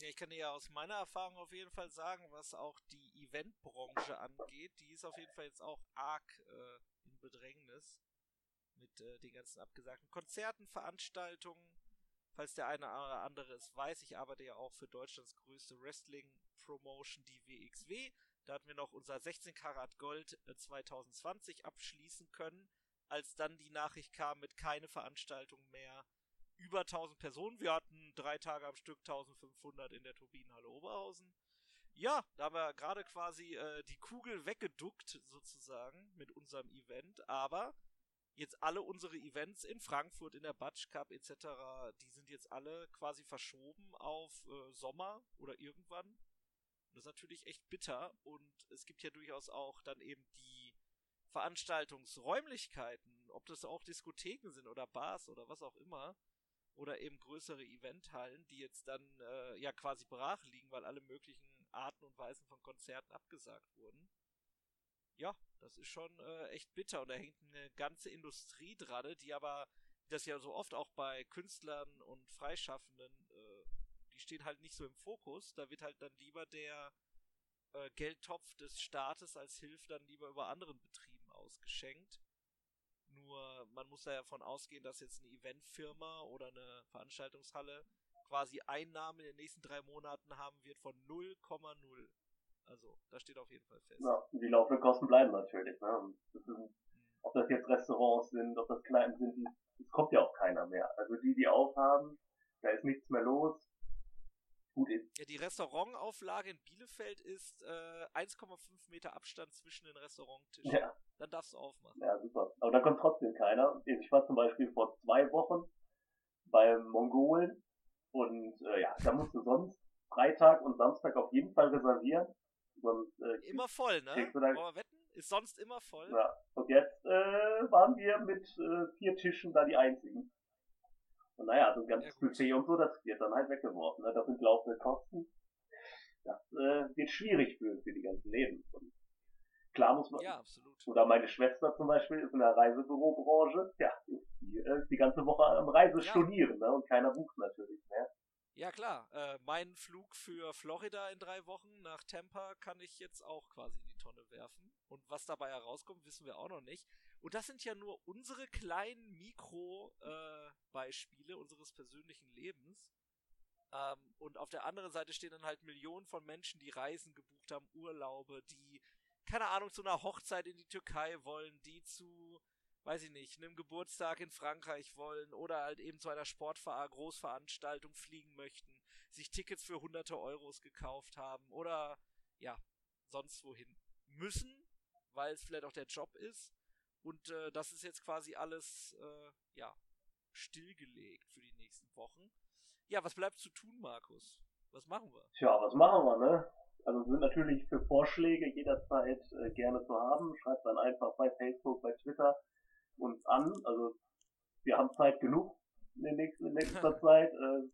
Ja, ich kann dir ja aus meiner Erfahrung auf jeden Fall sagen, was auch die Eventbranche angeht, die ist auf jeden Fall jetzt auch arg äh, in Bedrängnis mit äh, den ganzen abgesagten Konzerten, Veranstaltungen. Falls der eine oder andere es weiß, ich arbeite ja auch für Deutschlands größte Wrestling-Promotion, die WXW. Da hatten wir noch unser 16 Karat Gold 2020 äh, abschließen können, als dann die Nachricht kam mit keine Veranstaltung mehr über 1000 Personen. Wir hatten drei Tage am Stück 1500 in der Turbinenhalle Oberhausen. Ja, da haben wir gerade quasi äh, die Kugel weggeduckt sozusagen mit unserem Event, aber jetzt alle unsere Events in Frankfurt, in der Batsch Cup etc., die sind jetzt alle quasi verschoben auf äh, Sommer oder irgendwann. Das ist natürlich echt bitter. Und es gibt ja durchaus auch dann eben die Veranstaltungsräumlichkeiten, ob das auch Diskotheken sind oder Bars oder was auch immer, oder eben größere Eventhallen, die jetzt dann äh, ja quasi brach liegen, weil alle möglichen Arten und Weisen von Konzerten abgesagt wurden. Ja, das ist schon äh, echt bitter. Und da hängt eine ganze Industrie dran, die aber, das ja so oft auch bei Künstlern und Freischaffenden, stehen halt nicht so im Fokus. Da wird halt dann lieber der äh, Geldtopf des Staates als Hilfe dann lieber über anderen Betrieben ausgeschenkt. Nur man muss da ja davon ausgehen, dass jetzt eine Eventfirma oder eine Veranstaltungshalle quasi Einnahmen in den nächsten drei Monaten haben wird von 0,0. Also, da steht auf jeden Fall fest. Ja, die laufenden Kosten bleiben natürlich. Ne? Das sind, mhm. ob das jetzt Restaurants sind, ob das Kneipen sind, es kommt ja auch keiner mehr. Also die, die aufhaben, da ist nichts mehr los. Gut ist. Ja, die Restaurantauflage in Bielefeld ist äh, 1,5 Meter Abstand zwischen den Restauranttischen. Ja. Dann darfst du aufmachen. Ja, super. Aber da kommt trotzdem keiner. Ich war zum Beispiel vor zwei Wochen beim Mongolen und äh, ja, da musst du sonst Freitag und Samstag auf jeden Fall reservieren. Sonst, äh, immer voll, ne? Wollen wir wetten? Ist sonst immer voll. Ja. Und jetzt äh, waren wir mit äh, vier Tischen da die einzigen. Und naja, so ein ganzes ja, Buffet und so, das wird dann halt weggeworfen. Ne? Das sind laufende Kosten. Das äh, wird schwierig für, für die ganzen Läden. Und klar muss man. Ja, absolut. Oder meine Schwester zum Beispiel ist in der Reisebürobranche. Ja, die äh, die ganze Woche am Reise ja. stornieren, ne? Und keiner bucht natürlich mehr. Ja klar, äh, mein Flug für Florida in drei Wochen nach Tampa kann ich jetzt auch quasi in die Tonne werfen. Und was dabei herauskommt, wissen wir auch noch nicht. Und das sind ja nur unsere kleinen Mikro-Beispiele äh, unseres persönlichen Lebens. Ähm, und auf der anderen Seite stehen dann halt Millionen von Menschen, die Reisen gebucht haben, Urlaube, die, keine Ahnung, zu einer Hochzeit in die Türkei wollen, die zu, weiß ich nicht, einem Geburtstag in Frankreich wollen oder halt eben zu einer Sportver Großveranstaltung fliegen möchten, sich Tickets für hunderte Euros gekauft haben oder ja, sonst wohin müssen, weil es vielleicht auch der Job ist und äh, das ist jetzt quasi alles, äh, ja, stillgelegt für die nächsten Wochen. Ja, was bleibt zu tun, Markus? Was machen wir? Tja, was machen wir, ne? Also sind natürlich für Vorschläge jederzeit äh, gerne zu haben. Schreibt dann einfach bei Facebook, bei Twitter uns an. Also wir haben Zeit genug in, der nächsten, in nächster Zeit. Äh,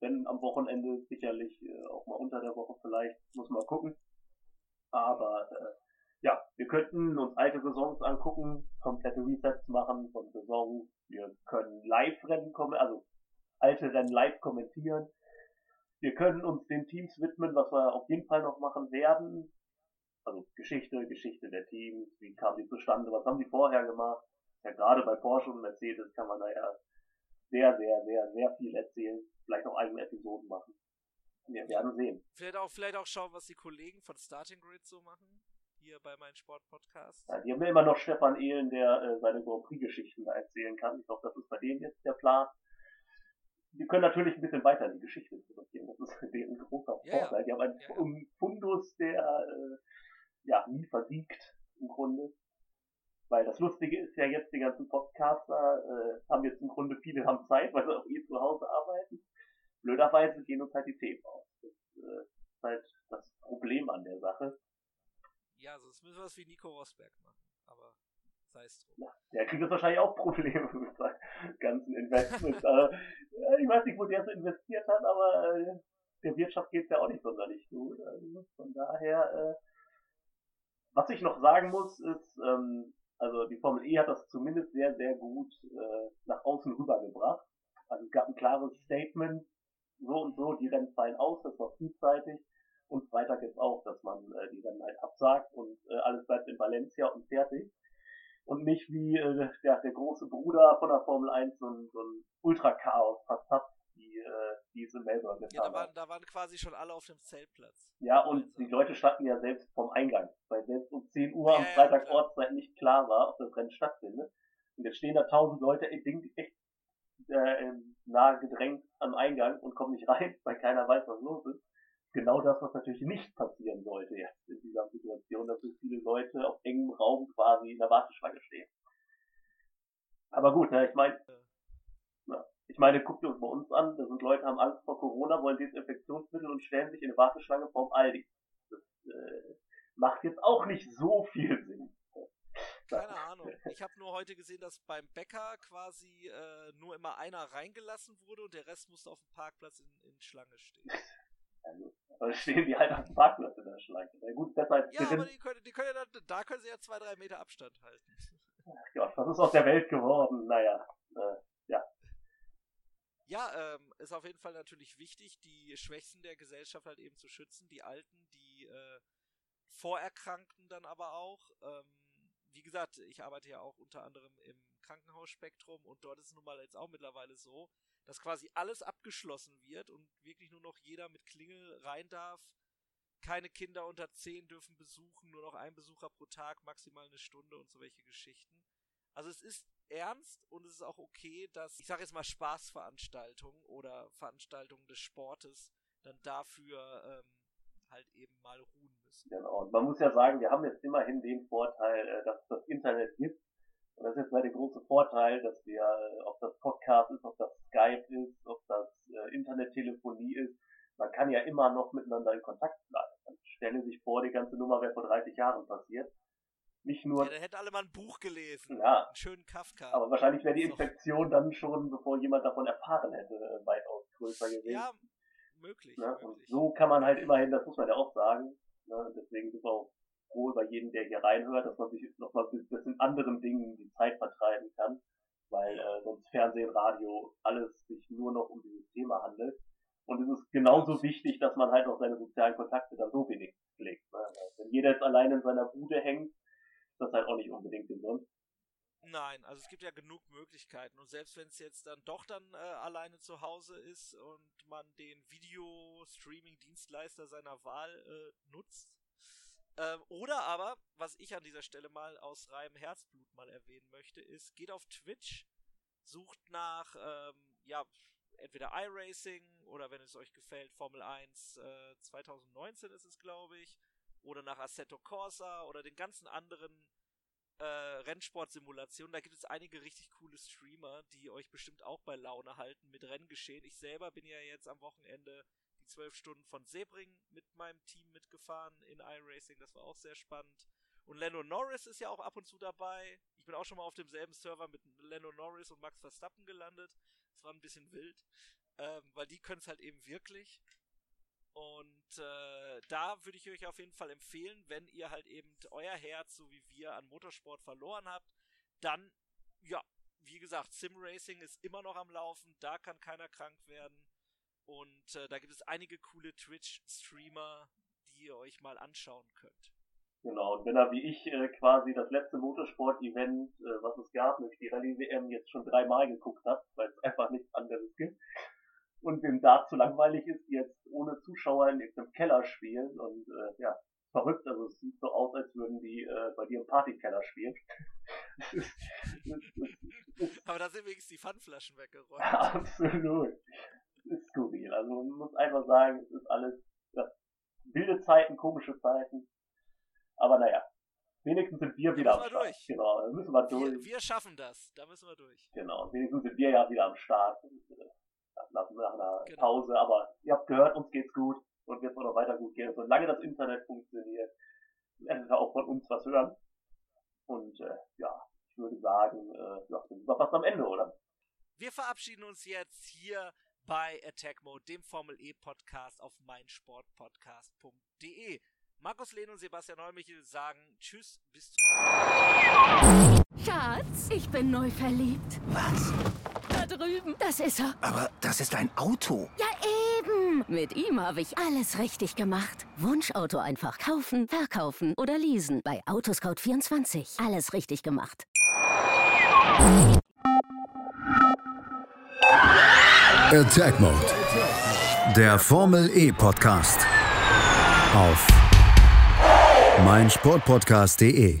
wenn am Wochenende sicherlich äh, auch mal unter der Woche vielleicht, muss man gucken. Aber äh, ja, wir könnten uns alte Saisons angucken, komplette Resets machen von Saisons. Wir können Live-Rennen kommen, also alte Rennen live kommentieren. Wir können uns den Teams widmen, was wir auf jeden Fall noch machen werden. Also Geschichte, Geschichte der Teams, wie kamen die zustande, was haben die vorher gemacht. Ja, gerade bei Porsche und Mercedes kann man da ja sehr, sehr, sehr, sehr viel erzählen. Vielleicht auch eigene Episoden machen. Wir werden sehen. Vielleicht auch, vielleicht auch schauen, was die Kollegen von Starting Grid so machen hier bei meinem Sportpodcast. Ja, die haben ja immer noch Stefan Ehlen, der äh, seine Grand Prix-Geschichten da erzählen kann. Ich glaube, das ist bei denen jetzt der Plan. Die können natürlich ein bisschen weiter in die Geschichte zurückgehen. Das ist deren großer ja, Vorteil. Die haben einen ja. Fundus, der äh, ja nie versiegt im Grunde. Weil das Lustige ist ja jetzt, die ganzen Podcaster äh, haben jetzt im Grunde, viele haben Zeit, weil sie auch eh zu Hause arbeiten. Blöderweise gehen uns halt die Themen aus. Das äh, ist halt das Problem an der Sache. Ja, sonst müssen wir es wie Nico Rosberg machen. Aber sei es drum. Ja, der kriegt jetzt wahrscheinlich auch Probleme mit seinen ganzen Investments. äh, ich weiß nicht, wo der so investiert hat, aber äh, der Wirtschaft geht es ja auch nicht sonderlich gut. Also von daher äh, Was ich noch sagen muss, ist, ähm, also die Formel E hat das zumindest sehr, sehr gut äh, nach außen rübergebracht. Also es gab ein klares Statement, so und so, die Rennen fallen aus, das war frühzeitig. Und Freitag jetzt auch, dass man äh, die Rennen halt absagt und äh, alles bleibt in Valencia und fertig. Und nicht wie äh, der, der große Bruder von der Formel 1 so ein, so ein Ultra-Chaos verzapft, wie äh, diese Melbourne getan ja, da waren, da waren quasi schon alle auf dem Zeltplatz. Ja, und also. die Leute standen ja selbst vom Eingang, weil selbst um 10 Uhr ja, am Freitag ja, Ortszeit nicht klar war, ob das Rennen stattfindet. Und jetzt stehen da tausend Leute echt, echt äh, nahe gedrängt am Eingang und kommen nicht rein, weil keiner weiß, was los ist. Genau das, was natürlich nicht passieren sollte jetzt in dieser Situation, dass so viele Leute auf engem Raum quasi in der Warteschlange stehen. Aber gut, ne, ich meine, ich meine, guckt uns bei uns an, da sind Leute, haben Angst vor Corona, wollen Desinfektionsmittel und stellen sich in eine Warteschlange vorm Aldi. Das äh, macht jetzt auch nicht so viel Sinn. Keine Ahnung. Ich habe nur heute gesehen, dass beim Bäcker quasi äh, nur immer einer reingelassen wurde und der Rest musste auf dem Parkplatz in, in Schlange stehen. Also, aber stehen die halt auf dem Parkplatz in der Schlange. Na gut, besser als Ja, aber die können, die können ja dann, da können sie ja zwei, drei Meter Abstand halten. Ach Gott, was ist aus der Welt geworden? Naja, äh, ja. Ähm, ist auf jeden Fall natürlich wichtig, die Schwächsten der Gesellschaft halt eben zu schützen, die Alten, die äh, Vorerkrankten dann aber auch. Ähm, wie gesagt, ich arbeite ja auch unter anderem im Krankenhausspektrum und dort ist es nun mal jetzt auch mittlerweile so, dass quasi alles abgeschlossen wird und wirklich nur noch jeder mit Klingel rein darf. Keine Kinder unter 10 dürfen besuchen, nur noch ein Besucher pro Tag, maximal eine Stunde und so welche Geschichten. Also es ist ernst und es ist auch okay, dass, ich sage jetzt mal, Spaßveranstaltungen oder Veranstaltungen des Sportes dann dafür ähm, halt eben mal ruhen müssen. Genau, und man muss ja sagen, wir haben jetzt immerhin den Vorteil, äh, dass es das Internet gibt. Und das ist jetzt mal der große Vorteil, dass wir, äh, ob das Podcast ist, ob das Skype ist, ob das äh, Internettelefonie ist, man kann ja immer noch miteinander in Kontakt bleiben. Man stelle sich vor, die ganze Nummer wäre vor 30 Jahren passiert. Nicht nur. Ja, dann hätte alle mal ein Buch gelesen. Ja. Einen schönen Kafka. Aber wahrscheinlich wäre die Infektion dann schon, bevor jemand davon erfahren hätte, weitaus größer gewesen. Ja, möglich. Ne? möglich. Und so kann man halt immerhin, das muss man ja auch sagen, ne? deswegen sind wir auch froh über jeden, der hier reinhört, dass man sich nochmal ein bisschen anderen Dingen die Zeit vertreiben kann, weil äh, sonst Fernsehen, Radio, alles sich nur noch um dieses Thema handelt. Und es ist genauso wichtig, dass man halt auch seine sozialen Kontakte dann so wenig pflegt. Ne? Wenn jeder jetzt allein in seiner Bude hängt, das halt auch nicht unbedingt gesund. Nein, also es gibt ja genug Möglichkeiten und selbst wenn es jetzt dann doch dann äh, alleine zu Hause ist und man den Video-Streaming-Dienstleister seiner Wahl äh, nutzt, ähm, oder aber, was ich an dieser Stelle mal aus reinem Herzblut mal erwähnen möchte, ist, geht auf Twitch, sucht nach, ähm, ja, entweder iRacing oder wenn es euch gefällt, Formel 1 äh, 2019 ist es, glaube ich, oder nach Assetto Corsa oder den ganzen anderen äh, Rennsportsimulation. Da gibt es einige richtig coole Streamer, die euch bestimmt auch bei Laune halten mit Renngeschehen. Ich selber bin ja jetzt am Wochenende die zwölf Stunden von Sebring mit meinem Team mitgefahren in iRacing. Das war auch sehr spannend. Und Lando Norris ist ja auch ab und zu dabei. Ich bin auch schon mal auf demselben Server mit Lando Norris und Max Verstappen gelandet. Das war ein bisschen wild, ähm, weil die können es halt eben wirklich. Und äh, da würde ich euch auf jeden Fall empfehlen, wenn ihr halt eben euer Herz, so wie wir, an Motorsport verloren habt, dann, ja, wie gesagt, Sim Racing ist immer noch am Laufen, da kann keiner krank werden. Und äh, da gibt es einige coole Twitch-Streamer, die ihr euch mal anschauen könnt. Genau, und wenn er wie ich äh, quasi das letzte Motorsport-Event, äh, was es gab, nämlich die Rallye-WM, jetzt schon dreimal geguckt hat, weil es einfach nichts anderes gibt, und dem Dart zu langweilig ist, jetzt ohne Zuschauer in irgendeinem Keller spielen und äh, ja, verrückt, also es sieht so aus, als würden die äh, bei dir im Partykeller spielen. Aber da sind wenigstens die Pfandflaschen weggeräumt. Absolut. Ist skurril. Also man muss einfach sagen, es ist alles ja, wilde Zeiten, komische Zeiten. Aber naja, wenigstens sind wir wieder am Start. Durch. Genau, da müssen wir durch. Wir, wir, schaffen das, da müssen wir durch. Genau, wenigstens sind wir ja wieder am Start. Und, äh, nach, nach einer genau. Pause, aber ihr habt gehört, uns geht's gut und wird es noch weiter gut gehen. Solange das Internet funktioniert, werdet ihr auch von uns was hören. Und äh, ja, ich würde sagen, äh, ja, sind wir fast am Ende, oder? Wir verabschieden uns jetzt hier bei Attack Mode, dem Formel E Podcast auf meinsportpodcast.de. Markus Lehn und Sebastian Heumichel sagen Tschüss, bis zum Schatz, ich bin neu verliebt. Was? Da drüben. Das ist er. Aber das ist ein Auto. Ja, eben. Mit ihm habe ich alles richtig gemacht. Wunschauto einfach kaufen, verkaufen oder leasen. Bei Autoscout24. Alles richtig gemacht. Attack Mode. Der Formel E Podcast. Auf meinsportpodcast.de.